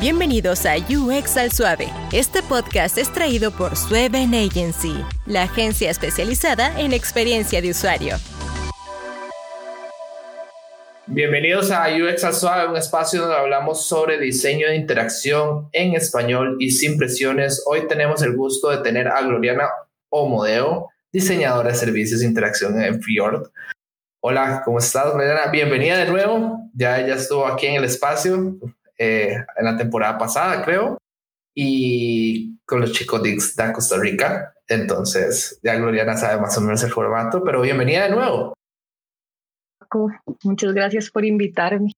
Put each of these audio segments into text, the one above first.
Bienvenidos a UX al Suave. Este podcast es traído por Sueven Agency, la agencia especializada en experiencia de usuario. Bienvenidos a UX al Suave, un espacio donde hablamos sobre diseño de interacción en español y sin presiones. Hoy tenemos el gusto de tener a Gloriana Omodeo, diseñadora de servicios de interacción en Fjord. Hola, ¿cómo estás, Gloriana? Bienvenida de nuevo. Ya ella estuvo aquí en el espacio. Eh, en la temporada pasada, creo, y con los chicos de, Costa Rica. Entonces, ya Gloriana sabe más o menos el formato, pero bienvenida de nuevo. Muchas gracias por invitarme.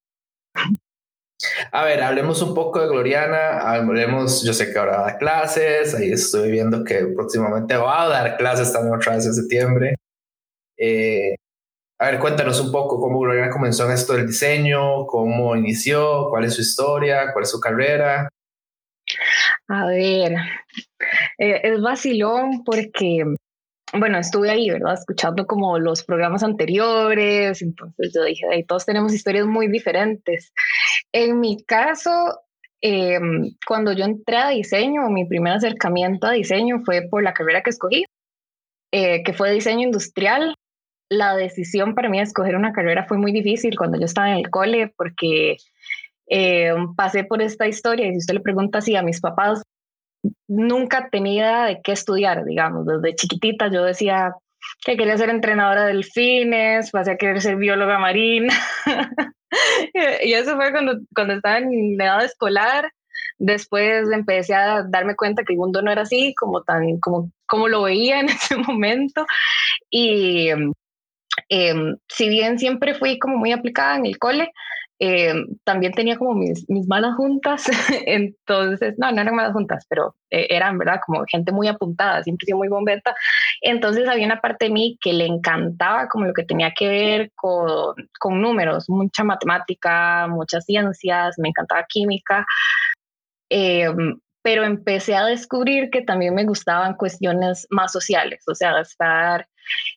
A ver, hablemos un poco de Gloriana, hablemos, yo sé que ahora da clases, ahí estoy viendo que próximamente va a dar clases también otra vez en septiembre. Eh, a ver, cuéntanos un poco cómo Gloriana comenzó en esto del diseño, cómo inició, cuál es su historia, cuál es su carrera. A ver, eh, es vacilón porque, bueno, estuve ahí, ¿verdad? Escuchando como los programas anteriores, entonces yo dije, ahí todos tenemos historias muy diferentes. En mi caso, em, cuando yo entré a diseño, mi primer acercamiento a diseño fue por la carrera que escogí, eh, que fue diseño industrial la decisión para mí de escoger una carrera fue muy difícil cuando yo estaba en el cole porque eh, pasé por esta historia y si usted le pregunta así a mis papás, nunca tenía idea de qué estudiar, digamos, desde chiquitita yo decía que quería ser entrenadora de delfines, pasé a querer ser bióloga marina. Y eso fue cuando, cuando estaba en edad escolar. Después empecé a darme cuenta que el mundo no era así como tan como, como lo veía en ese momento. Y Em, si bien siempre fui como muy aplicada en el cole, em, también tenía como mis, mis malas juntas, entonces, no, no eran malas juntas, pero eh, eran, ¿verdad? Como gente muy apuntada, siempre fui muy bombeta, entonces había una parte de mí que le encantaba como lo que tenía que ver con, con números, mucha matemática, muchas ciencias, me encantaba química, em, pero empecé a descubrir que también me gustaban cuestiones más sociales, o sea, estar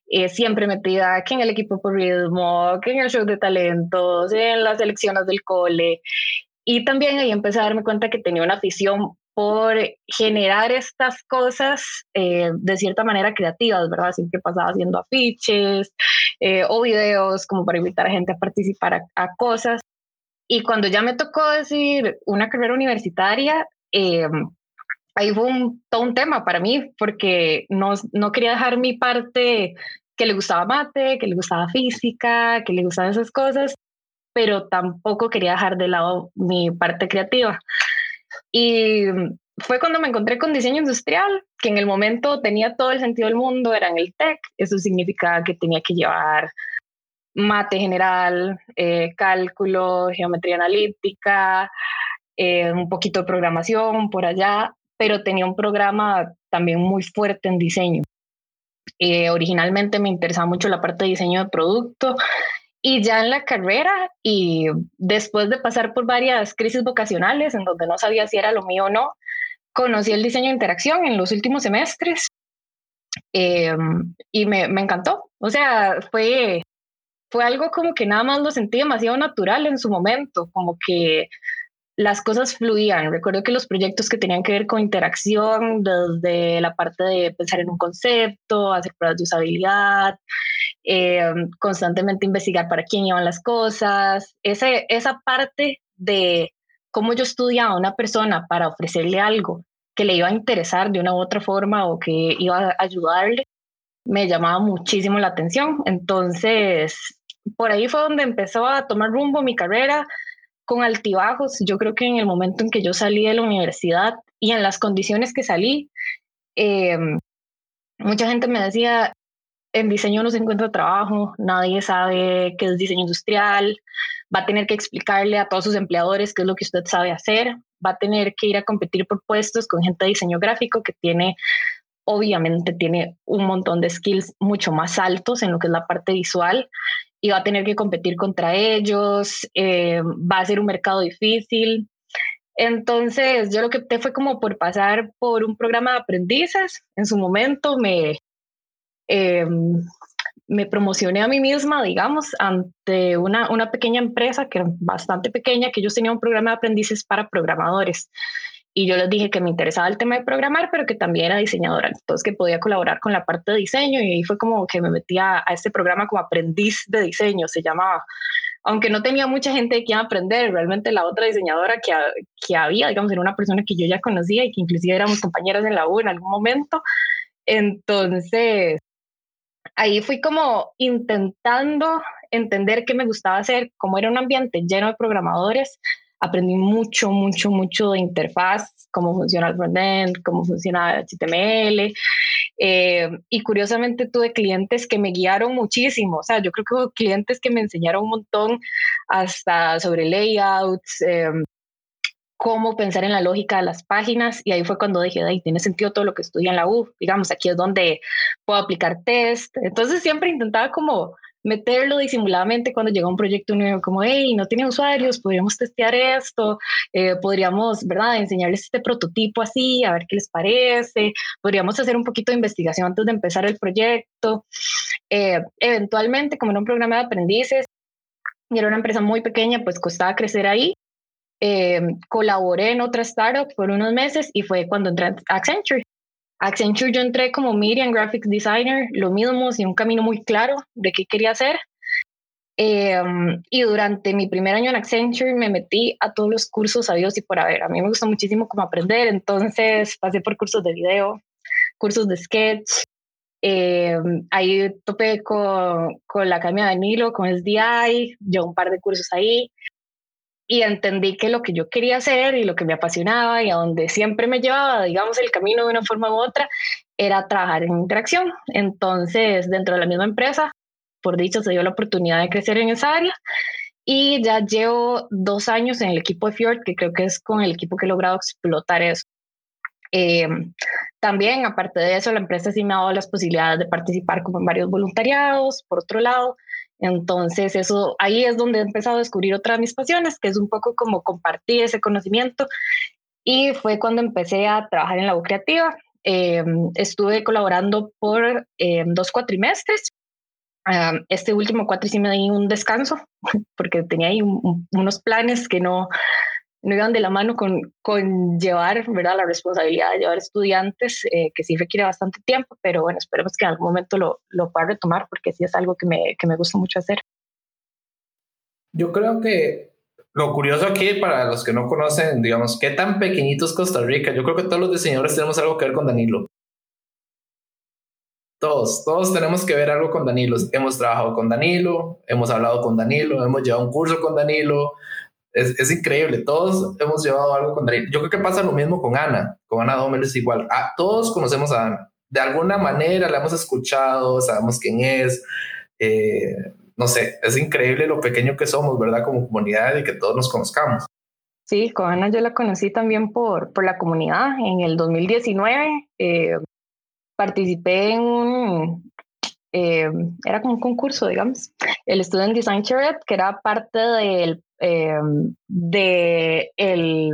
eh, siempre metida que en el equipo por ritmo, que en el show de talentos, en las elecciones del cole. Y también ahí empecé a darme cuenta que tenía una afición por generar estas cosas eh, de cierta manera creativas, ¿verdad? Siempre pasaba haciendo afiches eh, o videos como para invitar a gente a participar a, a, cosas. Y cuando ya me tocó decir una carrera universitaria, eh, ahí fue todo un tema para mí, porque no, no quería dejar mi parte que le gustaba mate, que le gustaba física, que le gustaban esas cosas, pero tampoco quería dejar de lado mi parte creativa. Y fue cuando me encontré con diseño industrial, que en el momento tenía todo el sentido del mundo, era en el TEC, eso significaba que tenía que llevar mate general, eh, cálculo, geometría analítica, eh, un poquito de programación por allá, pero tenía un programa también muy fuerte en diseño. Eh, originalmente me interesaba mucho la parte de diseño de producto y ya en la carrera y después de pasar por varias crisis vocacionales en donde no sabía si era lo mío o no, conocí el diseño de interacción en los últimos semestres em, y me, me, encantó. O sea, fue, fue algo como que nada más lo sentí demasiado natural en su momento, como que las cosas fluían. Recuerdo que los proyectos que tenían que ver con interacción, desde la parte de pensar en un concepto, hacer pruebas de usabilidad, eh, constantemente investigar para quién iban las cosas, ese, esa parte de cómo yo estudiaba a una persona para ofrecerle algo que le iba a interesar de una u otra forma o que iba a ayudarle, me llamaba muchísimo la atención. Entonces, por ahí fue donde empezó a tomar rumbo mi carrera con altibajos. Yo creo que en el momento en que yo salí de la universidad y en las condiciones que salí, em, mucha gente me decía, en diseño no se encuentra trabajo, nadie sabe qué es diseño industrial, va a tener que explicarle a todos sus empleadores qué es lo que usted sabe hacer, va a tener que ir a competir por puestos con gente de diseño gráfico que tiene, obviamente tiene un montón de skills mucho más altos en lo que es la parte visual y va a tener que competir contra ellos, eh, va a ser un mercado difícil. Entonces, yo lo que opté fue como por pasar por un programa de aprendices. En su momento me, em, me promocioné a mí misma, digamos, ante una, una pequeña empresa que era bastante pequeña, que ellos tenían un programa de aprendices para programadores. Y yo les dije que me interesaba el tema de programar, pero que también era diseñadora, entonces que podía colaborar con la parte de diseño y ahí fue como que me metía a este programa como aprendiz de diseño, se llamaba. Aunque no tenía mucha gente que iba a aprender, realmente la otra diseñadora que, que había, digamos, era una persona que yo ya conocía y que inclusive éramos compañeras en la U en algún momento. Entonces, ahí fui como intentando entender qué me gustaba hacer, como era un ambiente lleno de programadores, aprendí mucho, mucho, mucho de interfaz, cómo funciona el frontend, cómo funciona HTML. Eh, y curiosamente tuve clientes que me guiaron muchísimo. O sea, yo creo que hubo clientes que me enseñaron un montón hasta sobre layouts, eh, cómo pensar en la lógica de las páginas. Y ahí fue cuando dije, ahí tiene sentido todo lo que estudié en la U. Digamos, aquí es donde puedo aplicar test. Entonces siempre intentaba como meterlo disimuladamente cuando llega un proyecto nuevo, como, hey, no tiene usuarios, podríamos testear esto, eh, podríamos, ¿verdad?, enseñarles este prototipo así, a ver qué les parece, podríamos hacer un poquito de investigación antes de empezar el proyecto. Eh, eventualmente, como era un programa de aprendices y era una empresa muy pequeña, pues costaba crecer ahí. Eh, colaboré en otra startup por unos meses y fue cuando entré a Accenture. Accenture yo entré como and Graphics Designer, lo mismo, sin un camino muy claro de qué quería hacer. Em, y durante mi primer año en Accenture me metí a todos los cursos sabidos y por haber. A mí me gusta muchísimo como aprender, entonces pasé por cursos de video, cursos de sketch. Em, ahí topé con, con la Academia de Nilo, con SDI, yo un par de cursos ahí y entendí que lo que yo quería hacer y lo que me apasionaba y a donde siempre me llevaba, digamos, el camino de una forma u otra, era trabajar en interacción. Entonces, dentro de la misma empresa, por dicho, se dio la oportunidad de crecer en esa área y ya llevo dos años en el equipo de Fjord, que creo que es con el equipo que he logrado explotar eso. Eh, también, aparte de eso, la empresa sí me ha dado las posibilidades de participar como en varios voluntariados, por otro lado, entonces, eso ahí es donde he empezado a descubrir otra de mis pasiones, que es un poco como compartir ese conocimiento. Y fue cuando empecé a trabajar en la U creativa. Em, estuve colaborando por em, dos cuatrimestres. este último cuatrimestre sí me di un descanso porque tenía ahí unos planes que no, no iban de la mano con, con llevar ¿verdad? la responsabilidad de llevar estudiantes, eh, que sí requiere bastante tiempo, pero bueno, esperemos que en algún momento lo, lo pueda retomar porque sí es algo que me, que me gusta mucho hacer. Yo creo que lo curioso aquí, para los que no conocen, digamos, qué tan pequeñito es Costa Rica, yo creo que todos los diseñadores tenemos algo que ver con Danilo. Todos, todos tenemos que ver algo con Danilo. Hemos trabajado con Danilo, hemos hablado con Danilo, hemos llevado un curso con Danilo, es, es, increíble. Todos hemos llevado algo con Danilo. Yo creo que pasa lo mismo con Ana. Con Ana Domer es igual. A, todos conocemos a Ana. De alguna manera la hemos escuchado, sabemos quién es. Eh, no sé, es increíble lo pequeño que somos, ¿verdad? Como comunidad y que todos nos conozcamos. Sí, con Ana yo la conocí también por, por la comunidad. En el 2019 eh, participé en un, eh, era como un concurso, digamos, el Student Design Charrette, que era parte del eh, de el,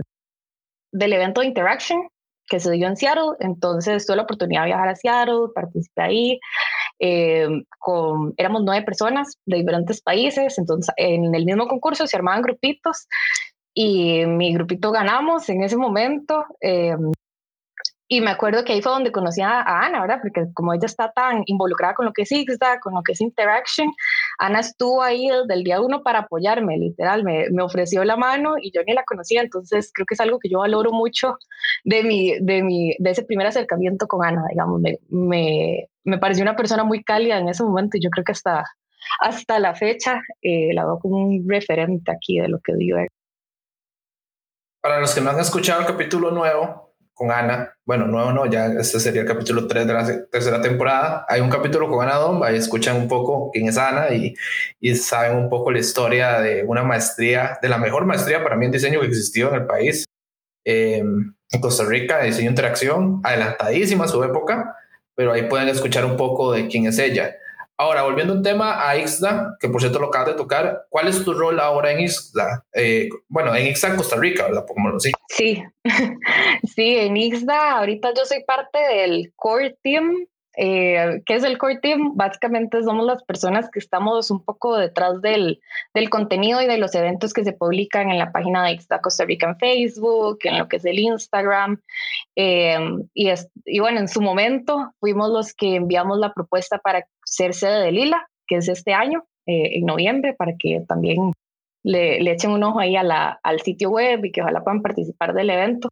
del evento de Interaction que se dio en Seattle. Entonces tuve la oportunidad de viajar a Seattle, participé ahí. Eh, con, éramos nueve personas de diferentes países, entonces en el mismo concurso se armaban grupitos y mi grupito ganamos en ese momento. Y me acuerdo que ahí fue donde conocí a, Ana, ¿verdad? Porque como ella está tan involucrada con lo que es IXDA, con lo que es Interaction, Ana estuvo ahí desde el día uno para apoyarme, literal, me, me, ofreció la mano y yo ni la conocía, entonces creo que es algo que yo valoro mucho de, mi, de, mi, de ese primer acercamiento con Ana, digamos, me, me, me pareció una persona muy cálida en ese momento y yo creo que hasta, hasta la fecha eh, la veo como un referente aquí de lo que digo. Para los que no han escuchado el capítulo nuevo, con Ana. Bueno, nuevo no, ya este sería el capítulo 3 de la tercera temporada. Hay un capítulo con Ana Dom, ahí escuchan un poco quién es Ana y, y saben un poco la historia de una maestría, de la mejor maestría para mí en diseño que existió en el país. Em, en Costa Rica, de diseño interacción, adelantadísima a su época, pero ahí pueden escuchar un poco de quién es ella. Ahora, volviendo un tema a Ixda, que por cierto lo acabas de tocar, ¿cuál es tu rol ahora en Ixda? Eh, bueno, en Ixda, Costa Rica, ¿verdad? lo Sí, sí, en Ixda ahorita yo soy parte del core team eh, ¿qué es el core team? Básicamente somos las personas que estamos un poco detrás del, del contenido y de los eventos que se publican en la página de Ixta Costa Rica en Facebook, en lo que es el Instagram. Eh, y, es, y bueno, en su momento fuimos los que enviamos la propuesta para ser sede de Lila, que es este año, eh, en noviembre, para que también le, le, echen un ojo ahí a la, al sitio web y que ojalá puedan participar del evento.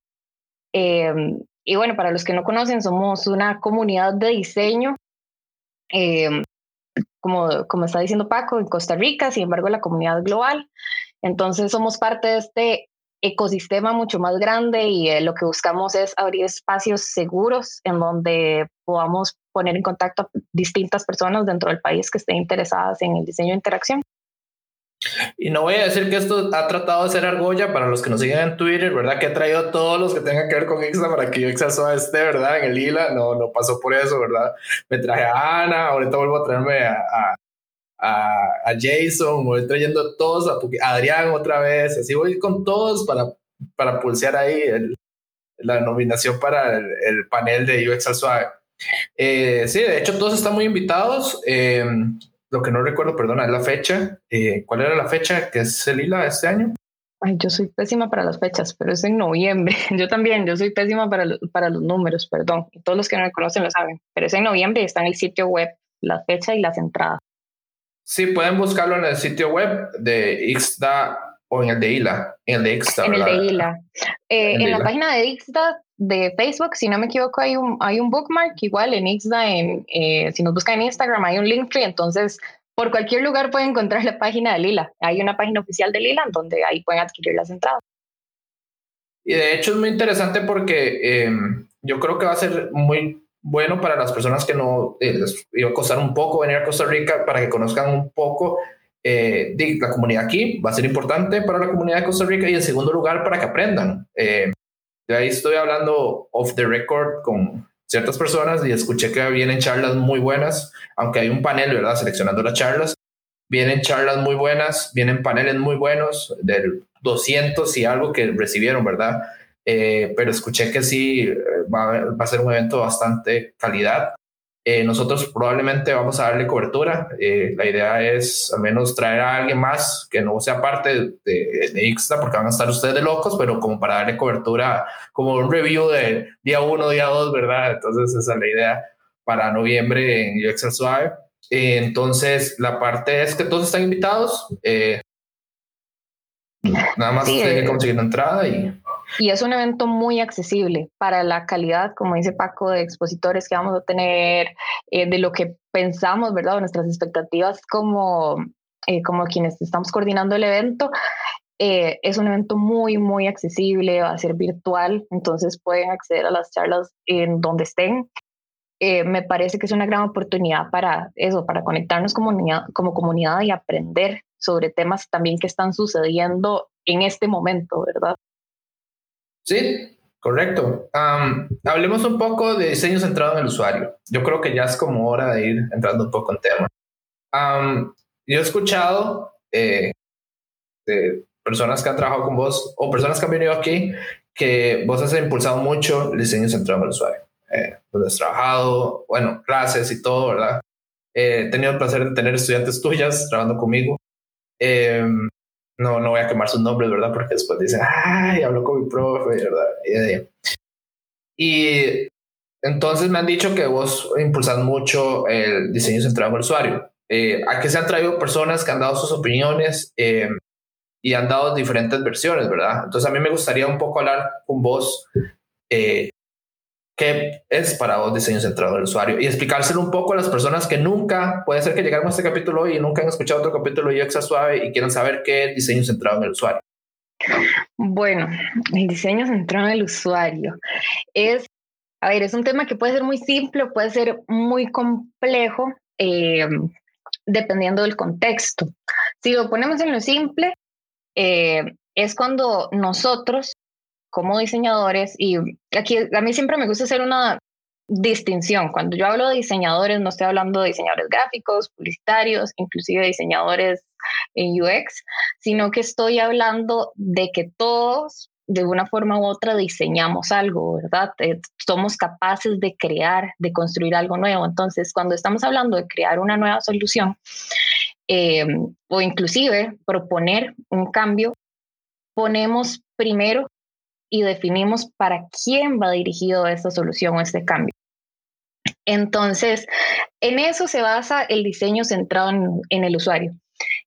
Y bueno, para los que no conocen, somos una comunidad de diseño, em, como, como está diciendo Paco, en Costa Rica, sin embargo, la comunidad global. Entonces somos parte de este ecosistema mucho más grande y eh, lo que buscamos es abrir espacios seguros en donde podamos poner en contacto a distintas personas dentro del país que estén interesadas en el diseño de interacción. Y no voy a decir que esto ha tratado de ser argolla para los que nos siguen en Twitter, ¿verdad? Que ha traído todos los que tengan que ver con Ixa para que yo Suave esté, ¿verdad? En el Lila, no, no pasó por eso, ¿verdad? Me traje a Ana, ahorita vuelvo a traerme a, a, a, Jason, voy trayendo todos, a, Adrián otra vez, así voy con todos para, para pulsear ahí el, la nominación para el, panel de UX Suave. Eh, sí, de hecho todos están muy invitados. Eh, lo que no recuerdo, perdona, es la fecha. Eh, ¿Cuál era la fecha que es el ILA este año? Ay, yo soy pésima para las fechas, pero es en noviembre. Yo también, yo soy pésima para, para los números, perdón. Y todos los que no me conocen lo saben. Pero es en noviembre y está en el sitio web, la fecha y las entradas. Sí, pueden buscarlo en el sitio web de Ixda o en el de ILA, en el de Ixda. En el de ILA. Eh, en, la página de Ixda de Facebook, si no me equivoco, hay un, hay un bookmark igual en Ixda, en, eh, si nos buscan en Instagram hay un link tree, entonces por cualquier lugar pueden encontrar la página de Lila. Hay una página oficial de Lila donde ahí pueden adquirir las entradas. Y de hecho es muy interesante porque em, yo creo que va a ser muy bueno para las personas que no eh, les iba a costar un poco venir a Costa Rica para que conozcan un poco eh, la comunidad aquí. Va a ser importante para la comunidad de Costa Rica y en segundo lugar para que aprendan. Eh, de ahí estoy hablando off the record con ciertas personas y escuché que vienen charlas muy buenas, aunque hay un panel, ¿verdad? Seleccionando las charlas. Vienen charlas muy buenas, vienen paneles muy buenos, del 200 y algo que recibieron, ¿verdad? Eh, pero escuché que sí eh, va, a ser un evento bastante calidad. Eh, nosotros probablemente vamos a darle cobertura. Eh, la idea es al menos traer a alguien más que no sea parte de, de, Ixta, porque van a estar ustedes de locos, pero como para darle cobertura, como un review de día uno, día dos, ¿verdad? Entonces esa es la idea para noviembre en UX Suave. Eh, entonces la parte es que todos están invitados. nada más tienen que conseguir una entrada y y es un evento muy accesible para la calidad, como dice Paco, de expositores que vamos a tener, eh, de lo que pensamos, ¿verdad? nuestras expectativas como, eh, como quienes estamos coordinando el evento. Eh, es un evento muy, muy accesible, va a ser virtual, entonces pueden acceder a las charlas en donde estén. me parece que es una gran oportunidad para eso, para conectarnos como, como comunidad y aprender sobre temas también que están sucediendo en este momento, ¿verdad? Sí, correcto. hablemos un poco de diseño centrado en el usuario. Yo creo que ya es como hora de ir entrando un poco en tema. yo he escuchado eh, de personas que han trabajado con vos o personas que han venido aquí que vos has impulsado mucho el diseño centrado en el usuario. Eh, donde has trabajado, bueno, clases y todo, ¿verdad? he tenido el placer de tener estudiantes tuyas trabajando conmigo. Eh, no, no voy a quemar sus nombres, ¿verdad? Porque después dicen, ay, habló con mi profe, ¿verdad? Y entonces me han dicho que vos impulsas mucho el diseño centrado en el usuario. Eh, ¿A qué se han traído personas que han dado sus opiniones eh, y han dado diferentes versiones, verdad? Entonces a mí me gustaría un poco hablar con vos eh, qué es para vos diseño centrado en el usuario y explicárselo un poco a las personas que nunca, puede ser que llegaron a este capítulo y nunca han escuchado otro capítulo de UX Suave y quieran saber qué es diseño centrado en el usuario. Bueno, el diseño centrado en el usuario es, a ver, es un tema que puede ser muy simple, puede ser muy complejo, eh, dependiendo del contexto. Si lo ponemos en lo simple, eh, es cuando nosotros como diseñadores, y aquí a mí siempre me gusta hacer una distinción. Cuando yo hablo de diseñadores, no estoy hablando de diseñadores gráficos, publicitarios, inclusive diseñadores en UX, sino que estoy hablando de que todos de una forma u otra diseñamos algo, ¿verdad? Eh, somos capaces de crear, de construir algo nuevo. Entonces, cuando estamos hablando de crear una nueva solución eh, o inclusive proponer un cambio, ponemos primero y definimos para quién va dirigido esta solución o este cambio. Entonces, en eso se basa el diseño centrado en, el usuario.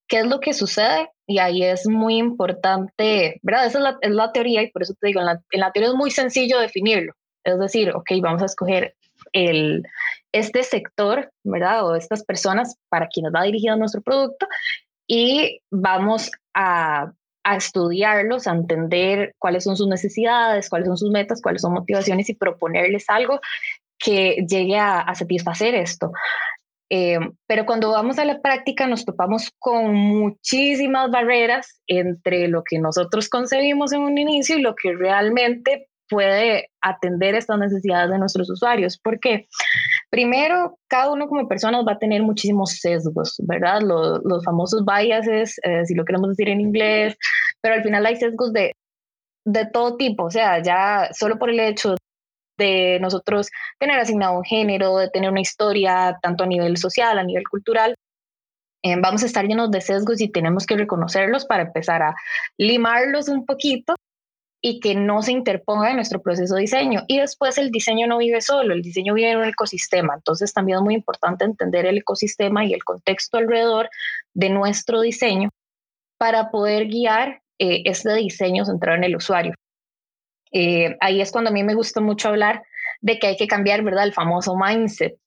¿Qué es lo que sucede? Y ahí es muy importante, ¿verdad? Esa es la, teoría y por eso te digo, en la, teoría es muy sencillo definirlo. Es decir, ok, vamos a escoger el, este sector, ¿verdad? O estas personas para quienes va dirigido nuestro producto y vamos a, a estudiarlos, a entender cuáles son sus necesidades, cuáles son sus metas, cuáles son motivaciones y proponerles algo que llegue a, satisfacer esto. Eh, pero cuando vamos a la práctica nos topamos con muchísimas barreras entre lo que nosotros concebimos en un inicio y lo que realmente puede atender estas necesidades de nuestros usuarios. Porque primero, cada uno como personas va a tener muchísimos sesgos, ¿verdad? Los, los famosos biases, eh, si lo queremos decir en inglés, pero al final hay sesgos de, de todo tipo, o sea, ya solo por el hecho de nosotros tener asignado un género, de tener una historia, tanto a nivel social, a nivel cultural, eh, vamos a estar llenos de sesgos y tenemos que reconocerlos para empezar a limarlos un poquito y que no se interponga en nuestro proceso de diseño. Y después el diseño no vive solo, el diseño vive en un ecosistema. Entonces también es muy importante entender el ecosistema y el contexto alrededor de nuestro diseño para poder guiar eh, este diseño centrado en el usuario. Eh, ahí es cuando a mí me gusta mucho hablar de que hay que cambiar, ¿verdad? El famoso mindset.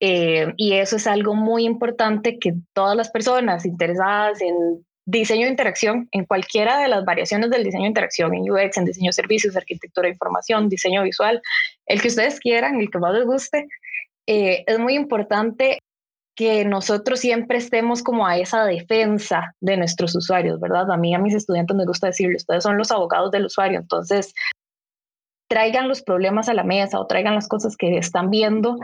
Eh, y eso es algo muy importante que todas las personas interesadas en diseño de interacción, en cualquiera de las variaciones del diseño de interacción, en UX, en diseño de servicios, arquitectura de información, diseño visual, el que ustedes quieran, el que más les guste, eh, es muy importante que nosotros siempre estemos como a esa defensa de nuestros usuarios, ¿verdad? A mí, a mis estudiantes me gusta decirles, ustedes son los abogados del usuario, entonces traigan los problemas a la mesa o traigan las cosas que están viendo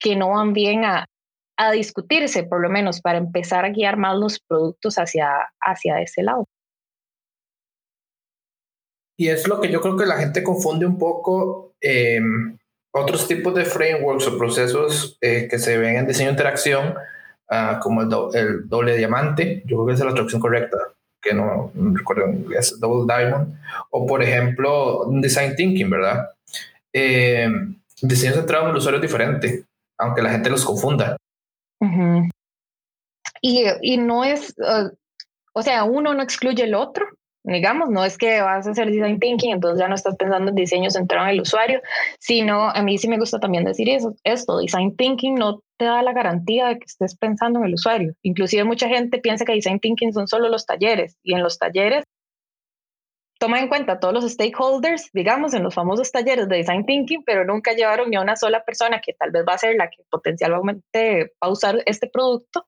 que no van bien a, a discutirse, por lo menos para empezar a guiar más los productos hacia, hacia ese lado. Y es lo que yo creo que la gente confunde un poco. Eh, otros tipos de frameworks o procesos eh, que se ven en diseño de interacción, uh, como el, el, doble diamante, yo creo que esa es la traducción correcta, que no, recuerdo en inglés, double diamond, o por ejemplo, design thinking, ¿verdad? Eh, diseño centrado en el usuario es diferente, aunque la gente los confunda. Y, y, no es, uh, o sea, uno no excluye el otro, digamos, no es que vas a hacer design thinking, entonces ya no estás pensando en diseño centrado en el usuario, sino a mí sí me gusta también decir eso, esto, design thinking no te da la garantía de que estés pensando en el usuario. Inclusive mucha gente piensa que design thinking son solo los talleres y en los talleres toma en cuenta todos los stakeholders, digamos, en los famosos talleres de design thinking, pero nunca llevaron ni a una sola persona que tal vez va a ser la que potencialmente va a usar este producto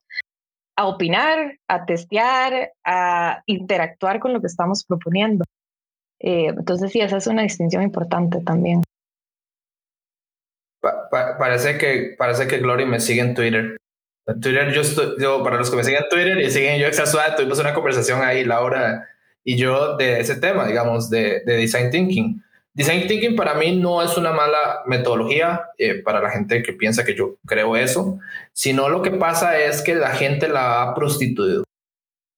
a opinar, a testear, a interactuar con lo que estamos proponiendo. Eh, entonces, sí, esa es una distinción importante también. parece, que, parece que Glory me sigue en Twitter. En Twitter, yo, estoy, yo, para los que me siguen en Twitter y siguen yo Exasual, tuvimos una conversación ahí, Laura y yo, de ese tema, digamos, de, de design thinking. Design thinking para mí no es una mala metodología eh, para la gente que piensa que yo creo eso, sino lo que pasa es que la gente la ha prostituido.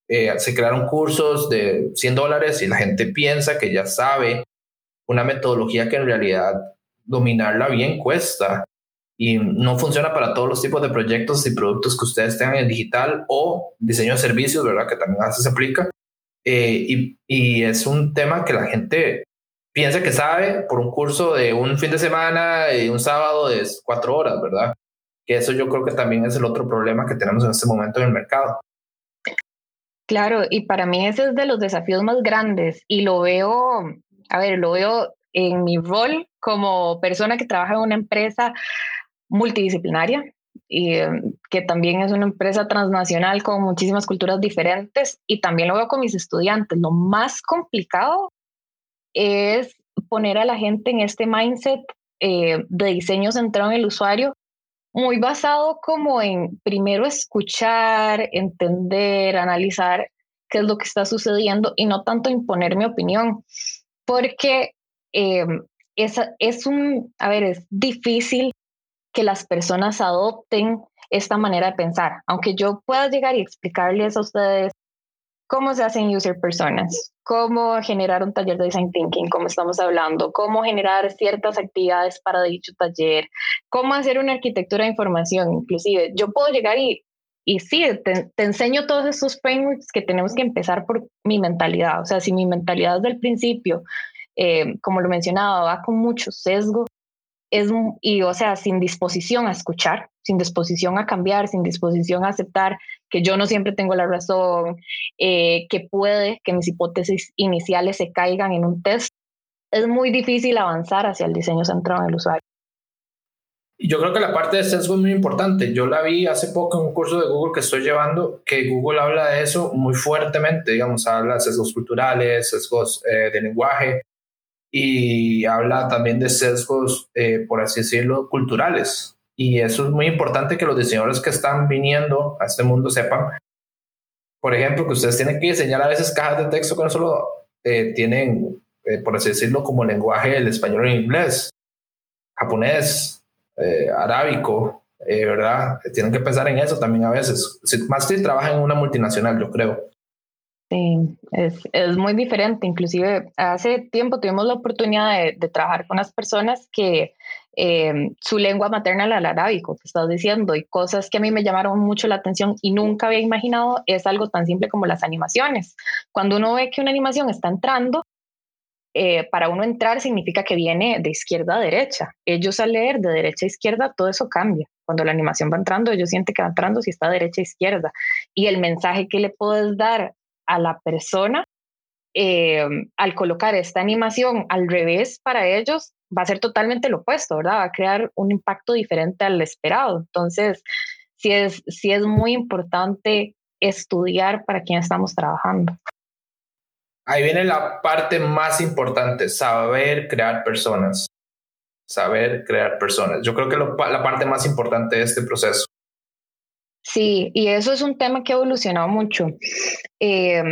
Eh, se crearon cursos de 100 dólares y la gente piensa que ya sabe una metodología que en realidad dominarla bien cuesta y no funciona para todos los tipos de proyectos y productos que ustedes tengan en digital o diseño de servicios, ¿verdad? Que también se aplica. Eh, y, y es un tema que la gente piensa que sabe por un curso de un fin de semana y un sábado de cuatro horas, ¿verdad? Que eso yo creo que también es el otro problema que tenemos en este momento en el mercado. Claro, y para mí ese es de los desafíos más grandes y lo veo, a ver, lo veo en mi rol como persona que trabaja en una empresa multidisciplinaria y em, que también es una empresa transnacional con muchísimas culturas diferentes y también lo veo con mis estudiantes. Lo más complicado es poner a la gente en este mindset eh, de diseño centrado en el usuario, muy basado como en primero escuchar, entender, analizar qué es lo que está sucediendo y no tanto imponer mi opinión. porque eh, es, es un, a ver, es difícil que las personas adopten esta manera de pensar, aunque yo pueda llegar y explicarles a ustedes cómo se hacen user personas, cómo generar un taller de design thinking, como estamos hablando, cómo generar ciertas actividades para dicho taller, cómo hacer una arquitectura de información, inclusive. Yo puedo llegar y, y sí, te, enseño todos esos frameworks que tenemos que empezar por mi mentalidad. O sea, si mi mentalidad desde el principio, eh, como lo mencionaba, va con mucho sesgo, y o sea, sin disposición a escuchar, sin disposición a cambiar, sin disposición a aceptar que yo no siempre tengo la razón, eh, que puede que mis hipótesis iniciales se caigan en un test, es muy difícil avanzar hacia el diseño centrado en el usuario. Yo creo que la parte de sesgo es muy importante. Yo la vi hace poco en un curso de Google que estoy llevando, que Google habla de eso muy fuertemente, digamos, habla de sesgos culturales, sesgos eh, de lenguaje, y habla también de sesgos, eh, por así decirlo, culturales. Y eso es muy importante que los diseñadores que están viniendo a este mundo sepan. Por ejemplo, que ustedes tienen que diseñar a veces cajas de texto que no solo eh, tienen, eh, por así decirlo, como lenguaje el español e inglés, japonés, arábico, ¿verdad? Tienen que pensar en eso también a veces. Más si trabajan en una multinacional, yo creo. Sí, es, es, muy diferente. Inclusive hace tiempo tuvimos la oportunidad de, de trabajar con unas personas que eh, su lengua materna era el arábico, que estás diciendo, y cosas que a mí me llamaron mucho la atención y nunca había imaginado es algo tan simple como las animaciones. Cuando uno ve que una animación está entrando, eh, para uno entrar significa que viene de izquierda a derecha. Ellos al leer de derecha a izquierda, todo eso cambia. Cuando la animación va entrando, ellos sienten que va entrando si está derecha a izquierda. Y el mensaje que le puedes dar a la persona, eh, al colocar esta animación al revés para ellos, va a ser totalmente lo opuesto, ¿verdad? Va a crear un impacto diferente al esperado. Entonces, sí es, sí es muy importante estudiar para quién estamos trabajando. Ahí viene la parte más importante, saber crear personas. Saber crear personas. Yo creo que la parte más importante de este proceso. Sí, y eso es un tema que ha evolucionado mucho. Eh,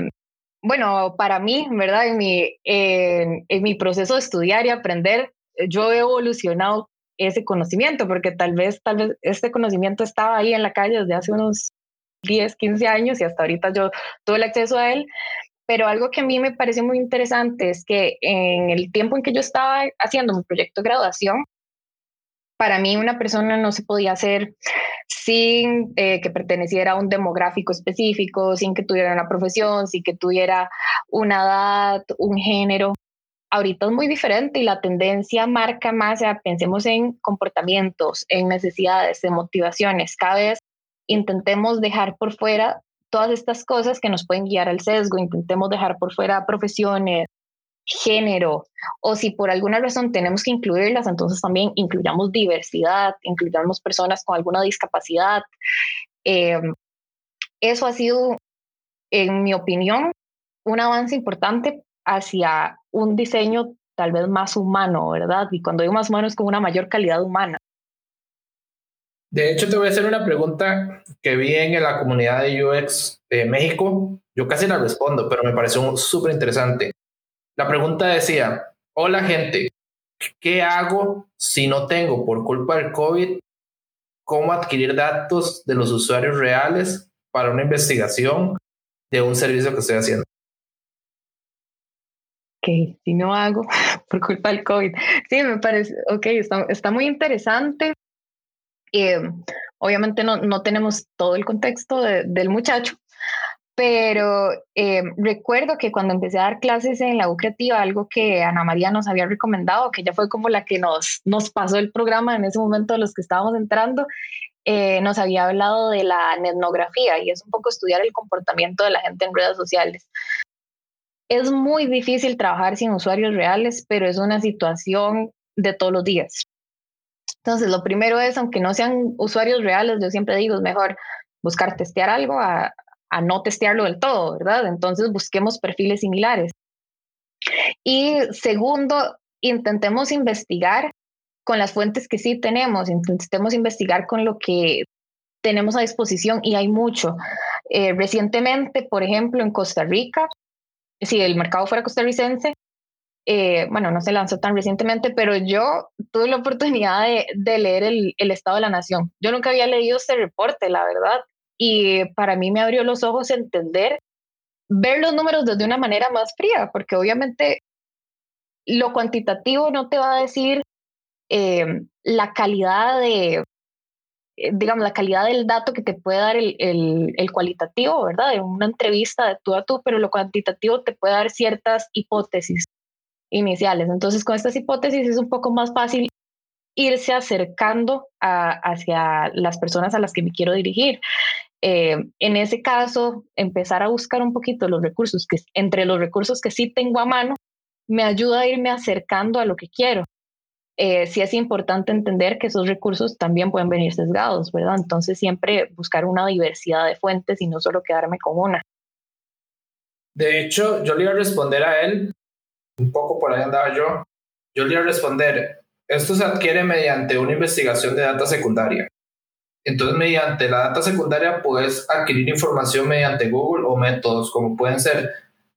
bueno, para mí, ¿verdad? En mi, proceso de estudiar y aprender, yo he evolucionado ese conocimiento, porque tal vez, tal vez este conocimiento estaba ahí en la calle desde hace unos 10, 15 años y hasta ahorita yo tuve el acceso a él. Pero algo que a mí me pareció muy interesante es que en el tiempo en que yo estaba haciendo mi proyecto de graduación, para mí una persona no se podía hacer sin eh, que perteneciera a un demográfico específico, sin que tuviera una profesión, sin que tuviera una edad, un género. Ahorita es muy diferente y la tendencia marca más, o pensemos en comportamientos, en necesidades, en motivaciones. Cada vez intentemos dejar por fuera todas estas cosas que nos pueden guiar al sesgo, intentemos dejar por fuera profesiones, género o si por alguna razón tenemos que incluirlas, entonces también incluyamos diversidad, incluyamos personas con alguna discapacidad. Eh, eso ha sido, en mi opinión, un avance importante hacia un diseño tal vez más humano, ¿verdad? Y cuando digo más humano es con una mayor calidad humana. De hecho, te voy a hacer una pregunta que vi en la comunidad de UX de México. Yo casi la respondo, pero me pareció súper interesante. La pregunta decía, hola gente, ¿qué hago si no tengo por culpa del COVID cómo adquirir datos de los usuarios reales para una investigación de un servicio que estoy haciendo? Ok, si no hago por culpa del COVID. Sí, me parece, ok, está, muy interesante. Eh, obviamente no, no, tenemos todo el contexto del muchacho, pero eh, recuerdo que cuando empecé a dar clases en la U Creativa, algo que Ana María nos había recomendado, que ella fue como la que nos, nos pasó el programa en ese momento de los que estábamos entrando, eh, nos había hablado de la etnografía y es un poco estudiar el comportamiento de la gente en redes sociales. Es muy difícil trabajar sin usuarios reales, pero es una situación de todos los días. Entonces, lo primero es, aunque no sean usuarios reales, yo siempre digo, es mejor buscar testear algo a, a no testearlo del todo, ¿verdad? Entonces busquemos perfiles similares. Y segundo, intentemos investigar con las fuentes que sí tenemos, intentemos investigar con lo que tenemos a disposición y hay mucho. Eh, recientemente, por ejemplo, en Costa Rica, si el mercado fuera costarricense, eh, bueno, no se lanzó tan recientemente, pero yo tuve la oportunidad de, leer el, el, Estado de la Nación. Yo nunca había leído este reporte, la verdad, y para mí me abrió los ojos entender, ver los números desde una manera más fría, porque obviamente lo cuantitativo no te va a decir eh, la calidad de, eh, digamos, la calidad del dato que te puede dar el, el, cualitativo, ¿verdad? De una entrevista de tú a tú, pero lo cuantitativo te puede dar ciertas hipótesis iniciales. Entonces, con estas hipótesis es un poco más fácil irse acercando a, hacia las personas a las que me quiero dirigir. Eh, en ese caso, empezar a buscar un poquito los recursos, que entre los recursos que sí tengo a mano, me ayuda a irme acercando a lo que quiero. Eh, sí es importante entender que esos recursos también pueden venir sesgados, ¿verdad? Entonces siempre buscar una diversidad de fuentes y no solo quedarme con una. De hecho, yo le iba a responder a él un poco por ahí andaba yo, yo le iba a responder, esto se adquiere mediante una investigación de data secundaria. Entonces, mediante la data secundaria puedes adquirir información mediante Google o métodos como pueden ser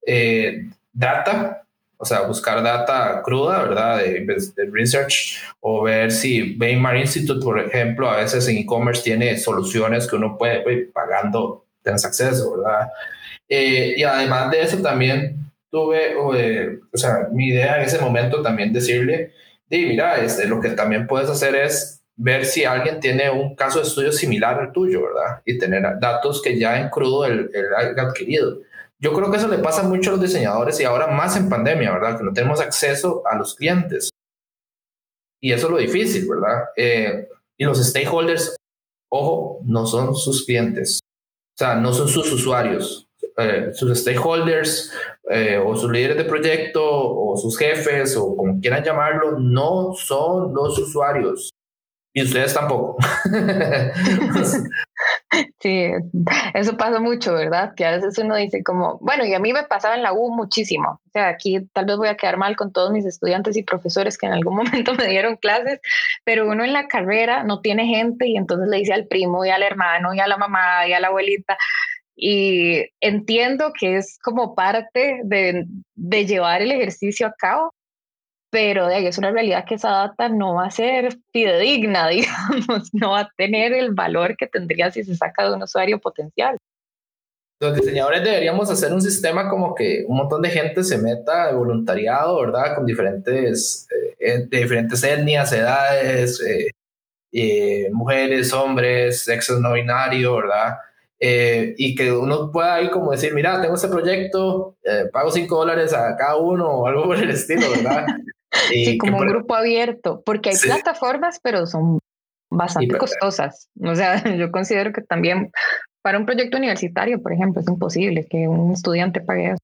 eh, data, o sea, buscar data cruda, ¿verdad? De, research o ver si Baymar Institute, por ejemplo, a veces en e-commerce tiene soluciones que uno puede ir pagando, tienes acceso, ¿verdad? Eh, y además de eso también tuve, eh, o sea, mi idea en ese momento también decirle, di, mira, este, lo que también puedes hacer es ver si alguien tiene un caso de estudio similar al tuyo, ¿verdad? Y tener datos que ya en crudo el, el adquirido. Yo creo que eso le pasa mucho a los diseñadores y ahora más en pandemia, ¿verdad? Que no tenemos acceso a los clientes. Y eso es lo difícil, ¿verdad? Eh, y los stakeholders, ojo, no son sus clientes. O sea, no son sus usuarios, eh, sus stakeholders eh, o sus líderes de proyecto o sus jefes o como quieran llamarlo, no son los usuarios. Y ustedes tampoco. sí, eso pasa mucho, ¿verdad? Que a veces uno dice como, bueno, y a mí me pasaba en la U muchísimo. O sea, aquí tal vez voy a quedar mal con todos mis estudiantes y profesores que en algún momento me dieron clases, pero uno en la carrera no tiene gente y entonces le dice al primo y al hermano y a la mamá y a la abuelita, y entiendo que es como parte de, de llevar el ejercicio a cabo, pero de ahí es una realidad que esa data no va a ser fidedigna, digamos, no va a tener el valor que tendría si se saca de un usuario potencial. Los diseñadores deberíamos hacer un sistema como que un montón de gente se meta de voluntariado, ¿verdad? Con diferentes, eh, de diferentes etnias, edades, eh, eh, mujeres, hombres, sexo no binario, ¿verdad? Eh, y que uno pueda ahí como decir, mira, tengo este proyecto, eh, pago 5 dólares a cada uno o algo por el estilo, ¿verdad? sí, como un grupo abierto, porque hay plataformas, pero son bastante costosas. O sea, yo considero que también para un proyecto universitario, por ejemplo, es imposible que un estudiante pague eso.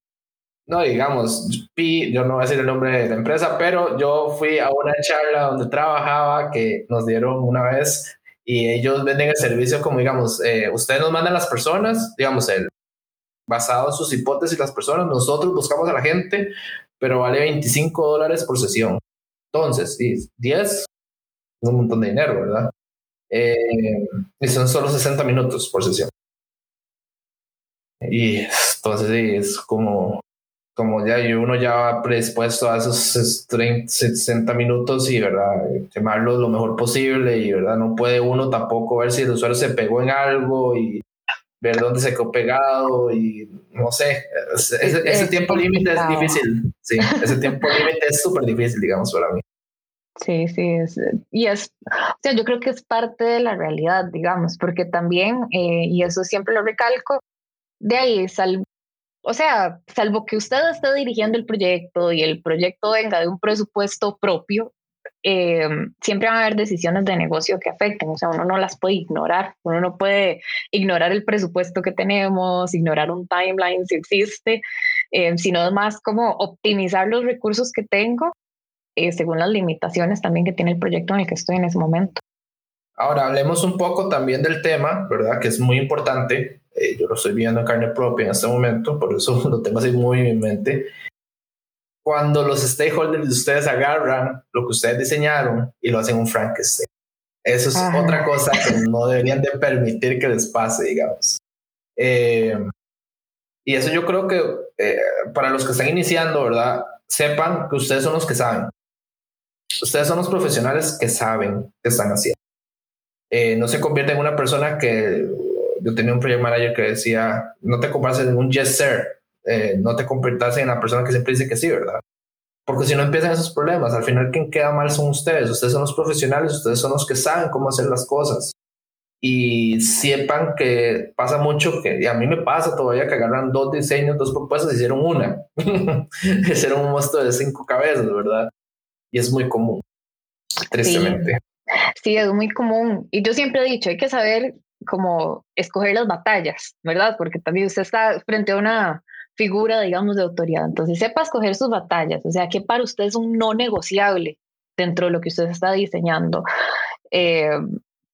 No, digamos, yo no voy a decir el nombre de la empresa, pero yo fui a una charla donde trabajaba que nos dieron una vez y ellos venden el servicio como, digamos, eh, ustedes nos mandan las personas, digamos, el, basado en sus hipótesis las personas, nosotros buscamos a la gente, pero vale 25 dólares por sesión. Entonces, 10 es un montón de dinero, ¿verdad? Eh, y son solo 60 minutos por sesión. Y entonces sí, es como como ya uno ya va predispuesto a esos 30, 60 minutos y verdad llamarlo lo mejor posible y verdad no puede uno tampoco ver si el usuario se pegó en algo y ver dónde se quedó pegado y no sé. Ese, tiempo límite es difícil sí ese tiempo límite es súper difícil digamos para mí. Sí, sí, es, y es, o sea, yo creo que es parte de la realidad, digamos, porque también, eh, y eso siempre lo recalco, de ahí, sal, o sea, salvo que usted esté dirigiendo el proyecto y el proyecto venga de un presupuesto propio, eh, siempre van a haber decisiones de negocio que afecten, o sea, uno no las puede ignorar, uno no puede ignorar el presupuesto que tenemos, ignorar un timeline si existe, eh, sino más como optimizar los recursos que tengo eh, según las limitaciones también que tiene el proyecto en el que estoy en ese momento. Ahora hablemos un poco también del tema, ¿verdad? Que es muy importante, eh, yo lo estoy viendo en carne propia en este momento, por eso lo tengo así muy en mente. Cuando los stakeholders de ustedes agarran lo que ustedes diseñaron y lo hacen un Frankenstein. Eso es otra cosa que no deberían de permitir que les pase, digamos. Eh, y eso yo creo que eh, para los que están iniciando, ¿verdad? sepan que ustedes son los que saben. Ustedes son los profesionales que saben qué están haciendo. Eh, no se convierte en una persona que yo tenía un project manager que decía, no te conviertas en un yes sir, eh, no te conviertas en la persona que siempre dice que sí, ¿verdad? Porque si no empiezan esos problemas, al final quien queda mal son ustedes, ustedes son los profesionales, ustedes son los que saben cómo hacer las cosas. Y sepan que pasa mucho, que y a mí me pasa todavía que agarran dos diseños, dos propuestas hicieron una. hicieron un monstruo de cinco cabezas, ¿verdad? Y es muy común, tristemente. Sí. es muy común. Y yo siempre he dicho, hay que saber cómo escoger las batallas, ¿verdad? Porque también usted está frente a una figura, digamos, de autoridad. Entonces, sepa escoger sus batallas, o sea, que para usted es un no negociable dentro de lo que usted está diseñando. Eh,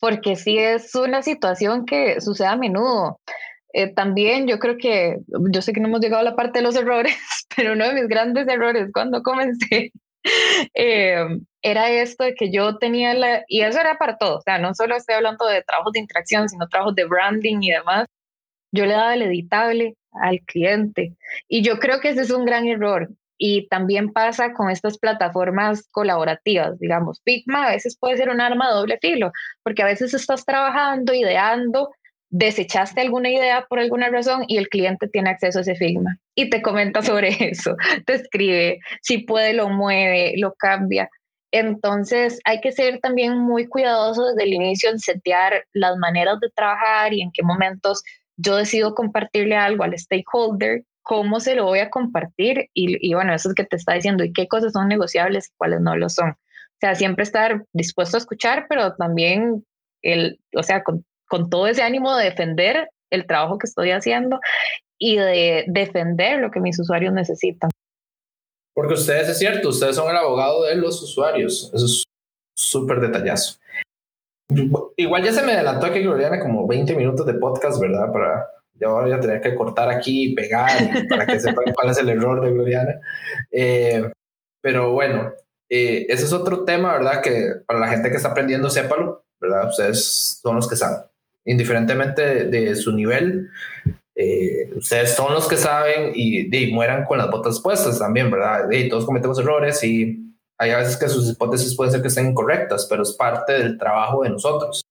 porque sí es una situación que sucede a menudo. Eh, también yo creo que, yo sé que no hemos llegado a la parte de los errores, pero uno de mis grandes errores cuando comencé eh, era esto de que yo tenía la, y eso era para todo, o sea, no solo estoy hablando de trabajos de interacción, sino trabajos de branding y demás, yo le daba el editable al cliente. Y yo creo que ese es un gran error. Y también pasa con estas plataformas colaborativas, digamos, Figma a veces puede ser un arma de doble filo, porque a veces estás trabajando, ideando, desechaste alguna idea por alguna razón y el cliente tiene acceso a ese Figma y te comenta sobre eso, te escribe, si puede lo mueve, lo cambia. Entonces hay que ser también muy cuidadoso desde el inicio en setear las maneras de trabajar y en qué momentos yo decido compartirle algo al stakeholder, cómo se lo voy a compartir y, bueno, eso es que te está diciendo y qué cosas son negociables y cuáles no lo son. O sea, siempre estar dispuesto a escuchar, pero también, el, o sea, con, con todo ese ánimo de defender el trabajo que estoy haciendo y de defender lo que mis usuarios necesitan. Porque ustedes, es cierto, ustedes son el abogado de los usuarios. Eso es súper detallazo. Igual ya se me adelantó aquí, Gloriana, como 20 minutos de podcast, ¿verdad? Para ya voy a tener que cortar aquí y pegar para que sepan cuál es el error de Gloriana. Eh, pero bueno, eh, ese es otro tema, ¿verdad? Que para la gente que está aprendiendo, sépalo, ¿verdad? Ustedes son los que saben. Indiferentemente de, su nivel, eh, ustedes son los que saben y, y, mueran con las botas puestas también, ¿verdad? Y todos cometemos errores y hay veces que sus hipótesis pueden ser que estén incorrectas, pero es parte del trabajo de nosotros.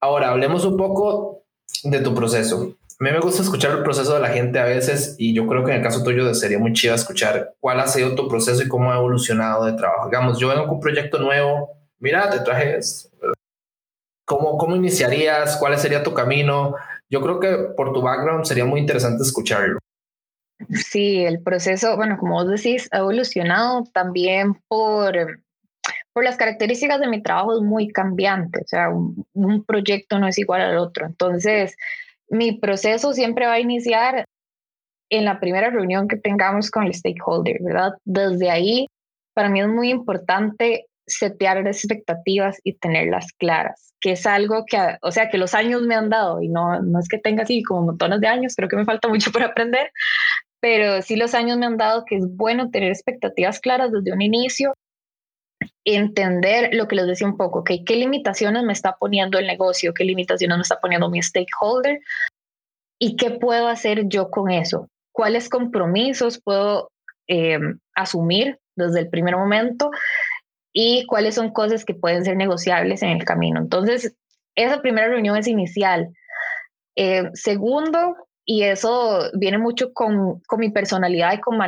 Ahora, hablemos un poco de tu proceso. A mí me gusta escuchar el proceso de la gente a veces y yo creo que en el caso tuyo sería muy chido escuchar cuál ha sido tu proceso y cómo ha evolucionado de trabajo. Digamos, yo vengo con un proyecto nuevo, mira, te traje esto. ¿Cómo, ¿Cómo iniciarías? ¿Cuál sería tu camino? Yo creo que por tu background sería muy interesante escucharlo. Sí, el proceso, bueno, como vos decís, ha evolucionado también por, por las características de mi trabajo, es muy cambiante, o sea, un, proyecto no es igual al otro. Entonces, mi proceso siempre va a iniciar en la primera reunión que tengamos con el stakeholder, ¿verdad? Desde ahí, para mí es muy importante setear las expectativas y tenerlas claras, que es algo que, o sea, que los años me han dado y no, no es que tenga así como montones de años, creo que me falta mucho por aprender, pero sí los años me han dado que es bueno tener expectativas claras desde un inicio, entender lo que les decía un poco, que qué limitaciones me está poniendo el negocio, qué limitaciones me está poniendo mi stakeholder y qué puedo hacer yo con eso, cuáles compromisos puedo em, asumir desde el primer momento y cuáles son cosas que pueden ser negociables en el camino. Entonces, esa primera reunión es inicial. Eh, segundo, y eso viene mucho con, con mi personalidad y con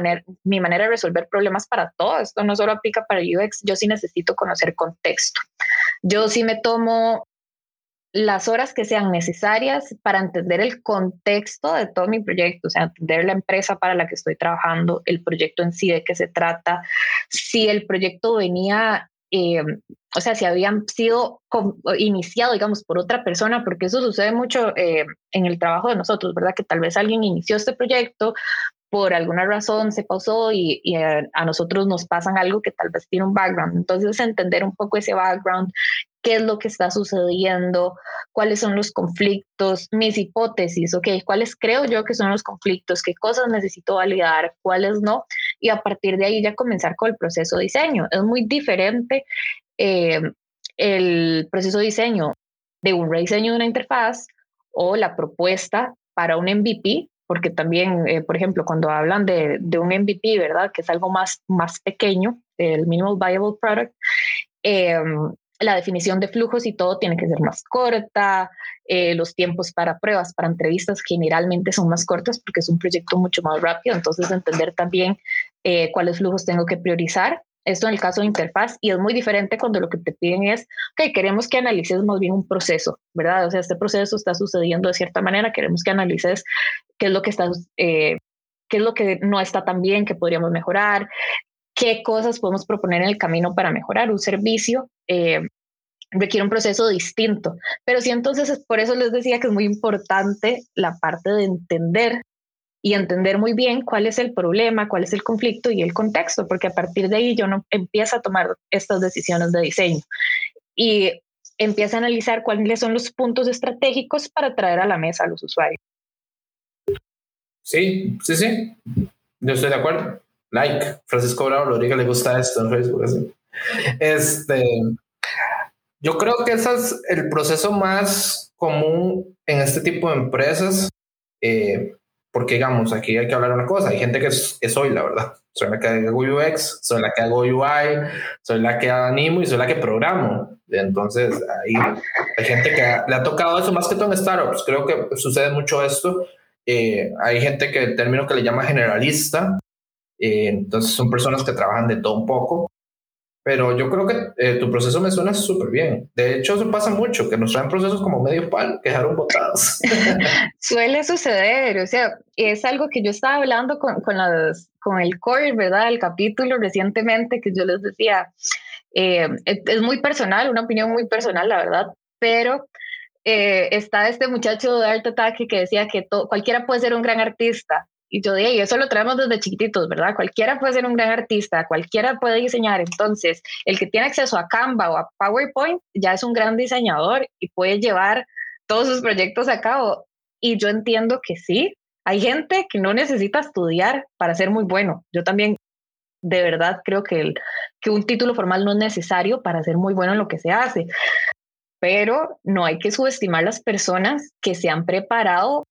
mi manera de resolver problemas para todo. Esto no solo aplica para UX, yo sí necesito conocer contexto. Yo sí me tomo las horas que sean necesarias para entender el contexto de todo mi proyecto, o sea, entender la empresa para la que estoy trabajando, el proyecto en sí, de qué se trata, si el proyecto venía eh, o sea, si habían sido iniciado, digamos, por otra persona, porque eso sucede mucho eh, en el trabajo de nosotros, ¿verdad? Que tal vez alguien inició este proyecto, por alguna razón se pausó y, a, nosotros nos pasan algo que tal vez tiene un background. Entonces, entender un poco ese background, qué es lo que está sucediendo, cuáles son los conflictos, mis hipótesis, ok, cuáles creo yo que son los conflictos, qué cosas necesito validar, cuáles no, y a partir de ahí ya comenzar con el proceso de diseño. Es muy diferente eh, el proceso de diseño de un rediseño de una interfaz o la propuesta para un MVP porque también, eh, por ejemplo, cuando hablan de, de, un MVP, ¿verdad? Que es algo más, más pequeño, el Minimal Viable Product, em, la definición de flujos y todo tiene que ser más corta, eh, los tiempos para pruebas, para entrevistas generalmente son más cortos porque es un proyecto mucho más rápido, entonces entender también eh, cuáles flujos tengo que priorizar. Esto en el caso de interfaz y es muy diferente cuando lo que te piden es, ok, queremos que analices más bien un proceso, ¿verdad? O sea, este proceso está sucediendo de cierta manera, queremos que analices qué es lo que está, eh, qué es lo que no está tan bien, qué podríamos mejorar, qué cosas podemos proponer en el camino para mejorar un servicio. Eh, requiere un proceso distinto. Pero sí, entonces, por eso les decía que es muy importante la parte de entender y entender muy bien cuál es el problema, cuál es el conflicto y el contexto, porque a partir de ahí yo no empiezo a tomar estas decisiones de diseño y empiezo a analizar cuáles son los puntos estratégicos para traer a la mesa a los usuarios. Sí, sí, sí. Yo estoy de acuerdo. Like, Francisco Bravo Rodríguez le gusta esto en Facebook. Este, yo creo que ese es el proceso más común en este tipo de empresas, eh, porque digamos, aquí hay que hablar una cosa, hay gente que es, soy la verdad, soy la que hago UX, soy la que hago UI, soy la que animo y soy la que programo. Entonces, ahí hay gente que le ha tocado eso, más que todo en startups, creo que sucede mucho esto. Eh, hay gente que el término que le llama generalista, eh, entonces son personas que trabajan de todo un poco pero yo creo que eh, tu proceso me suena súper bien. De hecho, eso pasa mucho, que nos traen procesos como medio pal, que dejaron botados. Suele suceder, o sea, es algo que yo estaba hablando con, con, las, con el core, ¿verdad? El capítulo recientemente que yo les decía, eh, es, muy personal, una opinión muy personal, la verdad, pero eh, está este muchacho de Art Attack que decía que cualquiera puede ser un gran artista, y yo dije, eso lo traemos desde chiquititos, ¿verdad? Cualquiera puede ser un gran artista, cualquiera puede diseñar. Entonces, el que tiene acceso a Canva o a PowerPoint ya es un gran diseñador y puede llevar todos sus proyectos a cabo. Y yo entiendo que sí, hay gente que no necesita estudiar para ser muy bueno. Yo también, de verdad, creo que, que un título formal no es necesario para ser muy bueno en lo que se hace. Pero no hay que subestimar las personas que se han preparado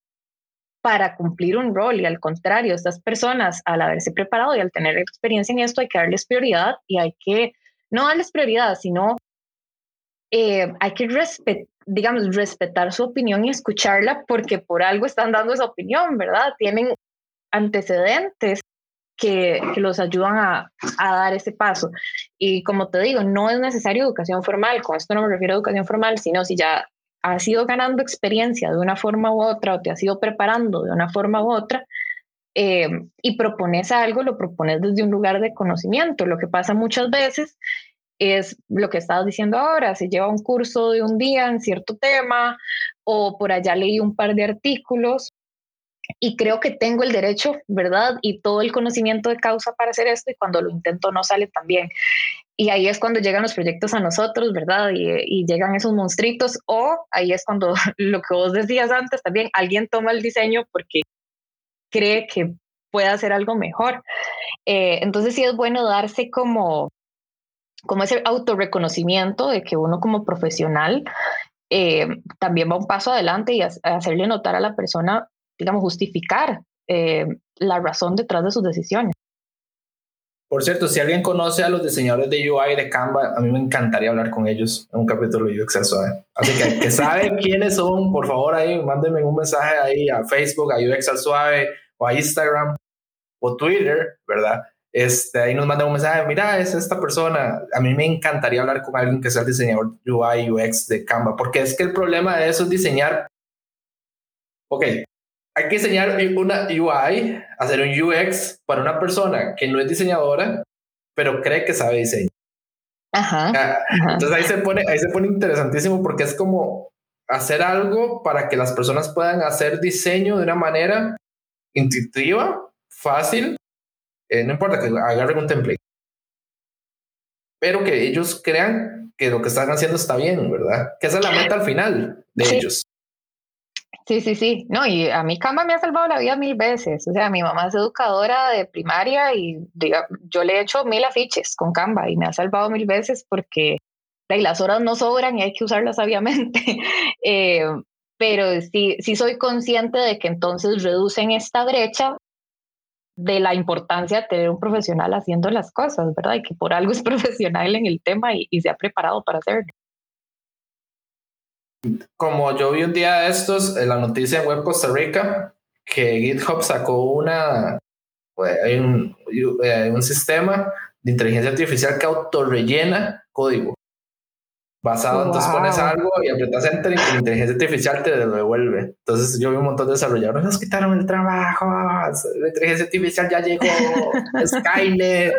para cumplir un rol y al contrario, estas personas al haberse preparado y al tener experiencia en esto hay que darles prioridad y hay que no darles prioridad, sino eh, hay que respetar, digamos, respetar su opinión y escucharla porque por algo están dando esa opinión, ¿verdad? Tienen antecedentes que, que los ayudan a, a, dar ese paso. Y como te digo, no es necesario educación formal, con esto no me refiero a educación formal, sino si ya has ido ganando experiencia de una forma u otra o te has ido preparando de una forma u otra eh, y propones algo, lo propones desde un lugar de conocimiento. Lo que pasa muchas veces es lo que estabas diciendo ahora, se lleva un curso de un día en cierto tema o por allá leí un par de artículos y creo que tengo el derecho, ¿verdad? Y todo el conocimiento de causa para hacer esto y cuando lo intento no sale tan bien. Y ahí es cuando llegan los proyectos a nosotros, ¿verdad? Y, llegan esos monstruitos. O ahí es cuando lo que vos decías antes también, alguien toma el diseño porque cree que puede hacer algo mejor. Eh, entonces sí es bueno darse como, como ese autorreconocimiento de que uno como profesional eh, también va un paso adelante y hacerle notar a la persona, digamos, justificar eh, la razón detrás de sus decisiones. Por cierto, si alguien conoce a los diseñadores de UI de Canva, a mí me encantaría hablar con ellos en un capítulo de UX Suave. Así que que sabe quiénes son, por favor, ahí mándenme un mensaje ahí a Facebook, a UX Suave o a Instagram o Twitter, ¿verdad? Este, ahí nos mandan un mensaje, mira, es esta persona. A mí me encantaría hablar con alguien que sea el diseñador UI UX de Canva, porque es que el problema de eso es diseñar. Ok, hay que diseñar una UI, hacer un UX para una persona que no es diseñadora, pero cree que sabe diseño. Ah, ajá, Entonces ahí se pone, ahí se pone interesantísimo porque es como hacer algo para que las personas puedan hacer diseño de una manera intuitiva, fácil, eh, no importa que agarren un template, pero que ellos crean que lo que están haciendo está bien, ¿verdad? Que esa es la meta al final de ellos. Sí, sí, sí. No, y a mí Canva me ha salvado la vida mil veces. O sea, mi mamá es educadora de primaria y yo le he hecho mil afiches con Canva y me ha salvado mil veces porque las horas no sobran y hay que usarlas sabiamente. Eh, pero sí, sí soy consciente de que entonces reducen esta brecha de la importancia de tener un profesional haciendo las cosas, ¿verdad? Y que por algo es profesional en el tema y se ha preparado para hacerlo. Como yo vi un día de estos, en la noticia en Web Costa Rica, que GitHub sacó una, pues, un, eh, un sistema de inteligencia artificial que autorrellena código basado, entonces pones algo y apretas enter y la inteligencia artificial te lo devuelve. Entonces yo vi un montón de desarrolladores, nos quitaron el trabajo, la inteligencia artificial ya llegó, Skynet.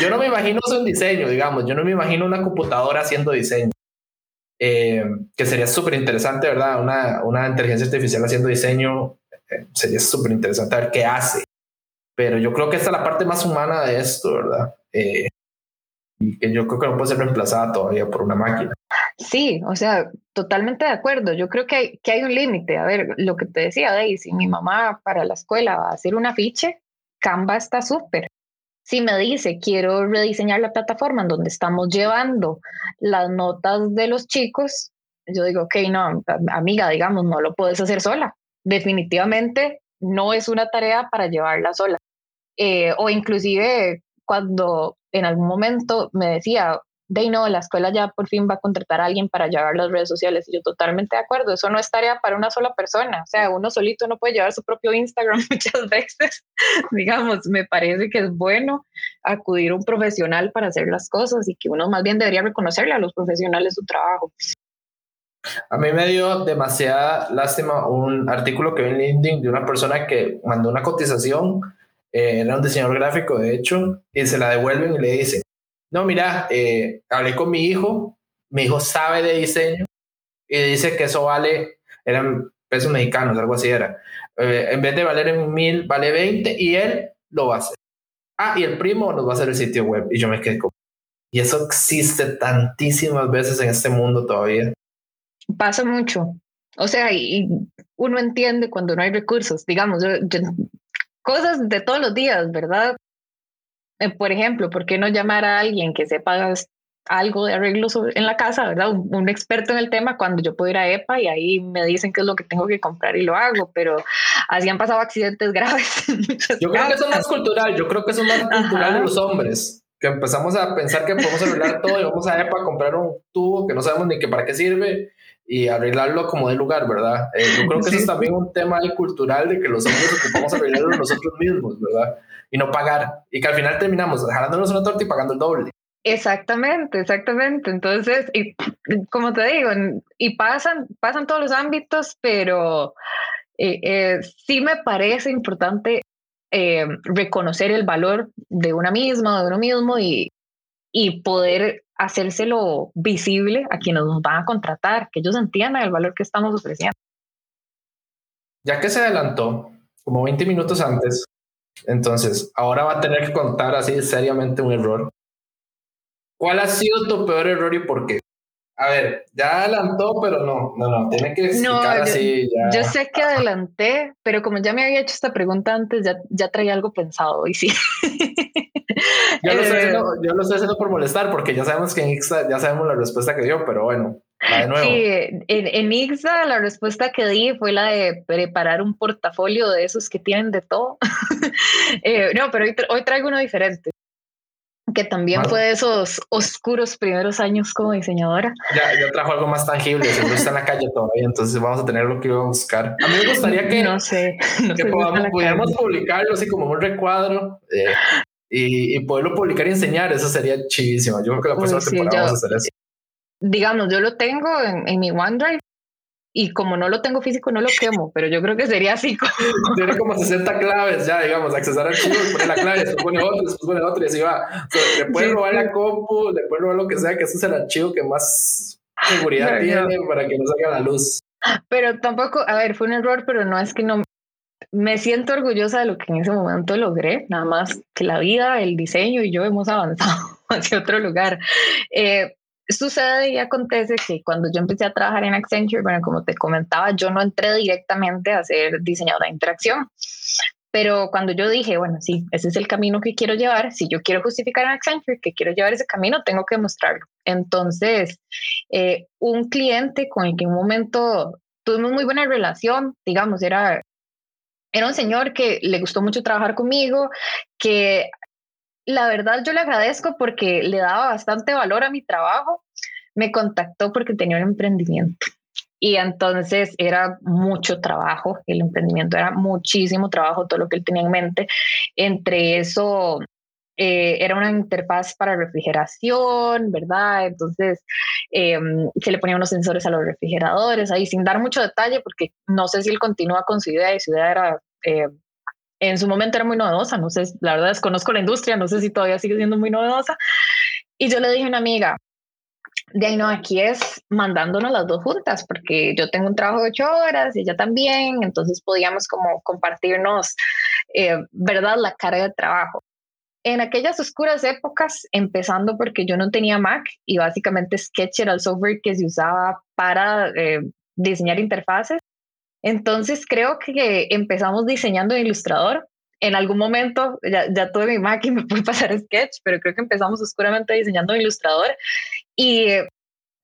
Yo no me imagino eso en diseño, digamos, yo no me imagino una computadora haciendo diseño. Eh, que sería súper interesante, ¿verdad? Una, una inteligencia artificial haciendo diseño eh, sería súper interesante ver qué hace. Pero yo creo que esta es la parte más humana de esto, ¿verdad? Eh, y que yo creo que no puede ser reemplazada todavía por una máquina. Sí, o sea, totalmente de acuerdo. Yo creo que hay, que hay un límite. A ver, lo que te decía, Daisy, mi mamá para la escuela va a hacer un afiche, Canva está súper. Si me dice, quiero rediseñar la plataforma en donde estamos llevando las notas de los chicos, yo digo, ok, no, amiga, digamos, no lo puedes hacer sola. Definitivamente no es una tarea para llevarla sola. Eh, o inclusive cuando en algún momento me decía, de no, la escuela ya por fin va a contratar a alguien para llevar las redes sociales. Y yo totalmente de acuerdo, eso no es tarea para una sola persona. O sea, uno solito no puede llevar su propio Instagram muchas veces. Digamos, me parece que es bueno acudir a un profesional para hacer las cosas y que uno más bien debería reconocerle a los profesionales su trabajo. A mí me dio demasiada lástima un artículo que vi en LinkedIn de una persona que mandó una cotización eh, era un diseñador gráfico, de hecho, y se la devuelven y le dicen, no, mira, eh, hablé con mi hijo, mi hijo sabe de diseño y dice que eso vale, eran pesos mexicanos, algo así era. Eh, en vez de valer en mil, vale 20 y él lo va a hacer. Ah, y el primo nos va a hacer el sitio web y yo me quedé como... Y eso existe tantísimas veces en este mundo todavía. Pasa mucho. O sea, uno entiende cuando no hay recursos. Digamos, cosas de todos los días, ¿verdad? Eh, por ejemplo, ¿por qué no llamar a alguien que sepa algo de arreglos en la casa, ¿verdad? Un, experto en el tema cuando yo puedo ir a EPA y ahí me dicen qué es lo que tengo que comprar y lo hago, pero así han pasado accidentes graves. Yo creo que eso es más cultural, yo creo que eso es más cultural de los hombres, que empezamos a pensar que podemos arreglar todo y vamos a EPA a comprar un tubo que no sabemos ni qué para qué sirve y arreglarlo como de lugar, ¿verdad? Eh, yo creo que eso es también un tema cultural de que los hombres ocupamos arreglarlo nosotros mismos, ¿verdad? Y no pagar. Y que al final terminamos jalándonos una torta y pagando el doble. Exactamente, exactamente. Entonces, y, como te digo, y pasan, pasan todos los ámbitos, pero eh, eh, sí me parece importante reconocer el valor de una misma, de uno mismo y, y poder hacérselo visible a quienes nos van a contratar, que ellos entiendan el valor que estamos ofreciendo. Ya que se adelantó como 20 minutos antes, entonces ahora va a tener que contar así seriamente un error. ¿Cuál ha sido tu peor error y por qué? A ver, ya adelantó, pero no, no, no, tiene que explicar así. Yo sé que adelanté, pero como ya me había hecho esta pregunta antes, ya, ya traía algo pensado y sí. yo, lo estoy haciendo, yo lo estoy haciendo por molestar, porque ya sabemos que ya sabemos la respuesta que dio, pero bueno. Sí, en, en Ixta la respuesta que di fue la de preparar un portafolio de esos que tienen de todo. Eh, no, pero hoy, hoy traigo uno diferente que también fue de esos oscuros primeros años como diseñadora. Ya, yo trajo algo más tangible, seguro está en la calle todavía, entonces vamos a tener lo que iba a buscar. A mí me gustaría que, no sé, que podamos, pudiéramos publicarlo así como un recuadro eh, y, y, poderlo publicar y enseñar, eso sería chivísimo. Yo creo que la próxima temporada vamos a hacer eso. Digamos, yo lo tengo en, en mi OneDrive y como no lo tengo físico, no lo quemo, pero yo creo que sería así como... Tiene como 60 claves ya, digamos, accesar archivos, poner la clave, después pone otro, después pone otro y así va. le pueden robar la compu, le pueden robar lo que sea, que ese es el archivo que más seguridad tiene para que no salga la luz. Pero tampoco, a ver, fue un error, pero no es que no... Me siento orgullosa de lo que en ese momento logré, nada más que la vida, el diseño y yo hemos avanzado hacia otro lugar. Eh, sucede y acontece que cuando yo empecé a trabajar en Accenture, bueno, como te comentaba, yo no entré directamente a ser diseñadora de interacción, pero cuando yo dije, bueno, sí, ese es el camino que quiero llevar, si yo quiero justificar en Accenture que quiero llevar ese camino, tengo que mostrarlo. Entonces, eh, un cliente con el que en un momento tuvimos muy buena relación, digamos, era, era un señor que le gustó mucho trabajar conmigo, que la verdad yo le agradezco porque le daba bastante valor a mi trabajo. Me contactó porque tenía un emprendimiento y entonces era mucho trabajo, el emprendimiento era muchísimo trabajo, todo lo que él tenía en mente. Entre eso, eh, era una interfaz para refrigeración, ¿verdad? Entonces em, se le ponían unos sensores a los refrigeradores, ahí sin dar mucho detalle, porque no sé si él continúa con su idea y su idea era, eh, en su momento era muy novedosa, no sé, la verdad desconozco la industria, no sé si todavía sigue siendo muy novedosa. Y yo le dije a una amiga, de ahí no, aquí es mandándonos las dos juntas, porque yo tengo un trabajo de ocho horas y ella también, entonces podíamos como compartirnos, eh, ¿verdad?, la carga de trabajo. En aquellas oscuras épocas, empezando porque yo no tenía Mac y básicamente Sketch era el software que se usaba para eh, diseñar interfaces, entonces creo que empezamos diseñando en Illustrator. En algún momento ya, ya tuve mi y me pude pasar Sketch, pero creo que empezamos oscuramente diseñando en Illustrator y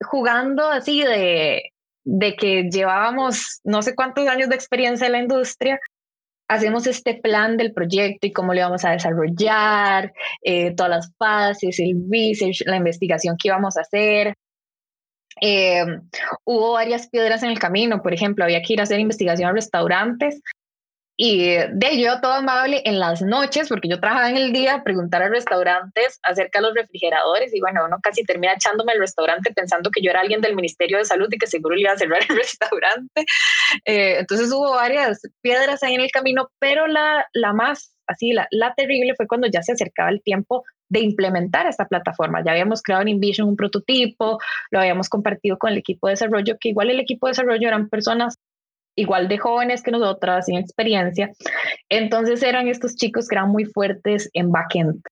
jugando así de, de que llevábamos no sé cuántos años de experiencia en la industria, hacemos este plan del proyecto y cómo lo íbamos a desarrollar, eh, todas las fases, el research, la investigación que íbamos a hacer. Eh, hubo varias piedras en el camino, por ejemplo, había que ir a hacer investigación a restaurantes y de yo todo amable en las noches, porque yo trabajaba en el día, preguntar a restaurantes acerca de los refrigeradores y bueno, uno casi termina echándome al restaurante pensando que yo era alguien del Ministerio de Salud y que seguro le iba a cerrar el restaurante. Eh, entonces hubo varias piedras ahí en el camino, pero la, la más así, la, la terrible fue cuando ya se acercaba el tiempo de implementar esta plataforma. Ya habíamos creado en InVision un prototipo, lo habíamos compartido con el equipo de desarrollo, que igual el equipo de desarrollo eran personas igual de jóvenes que nosotras, sin experiencia. Entonces eran estos chicos que eran muy fuertes en backend.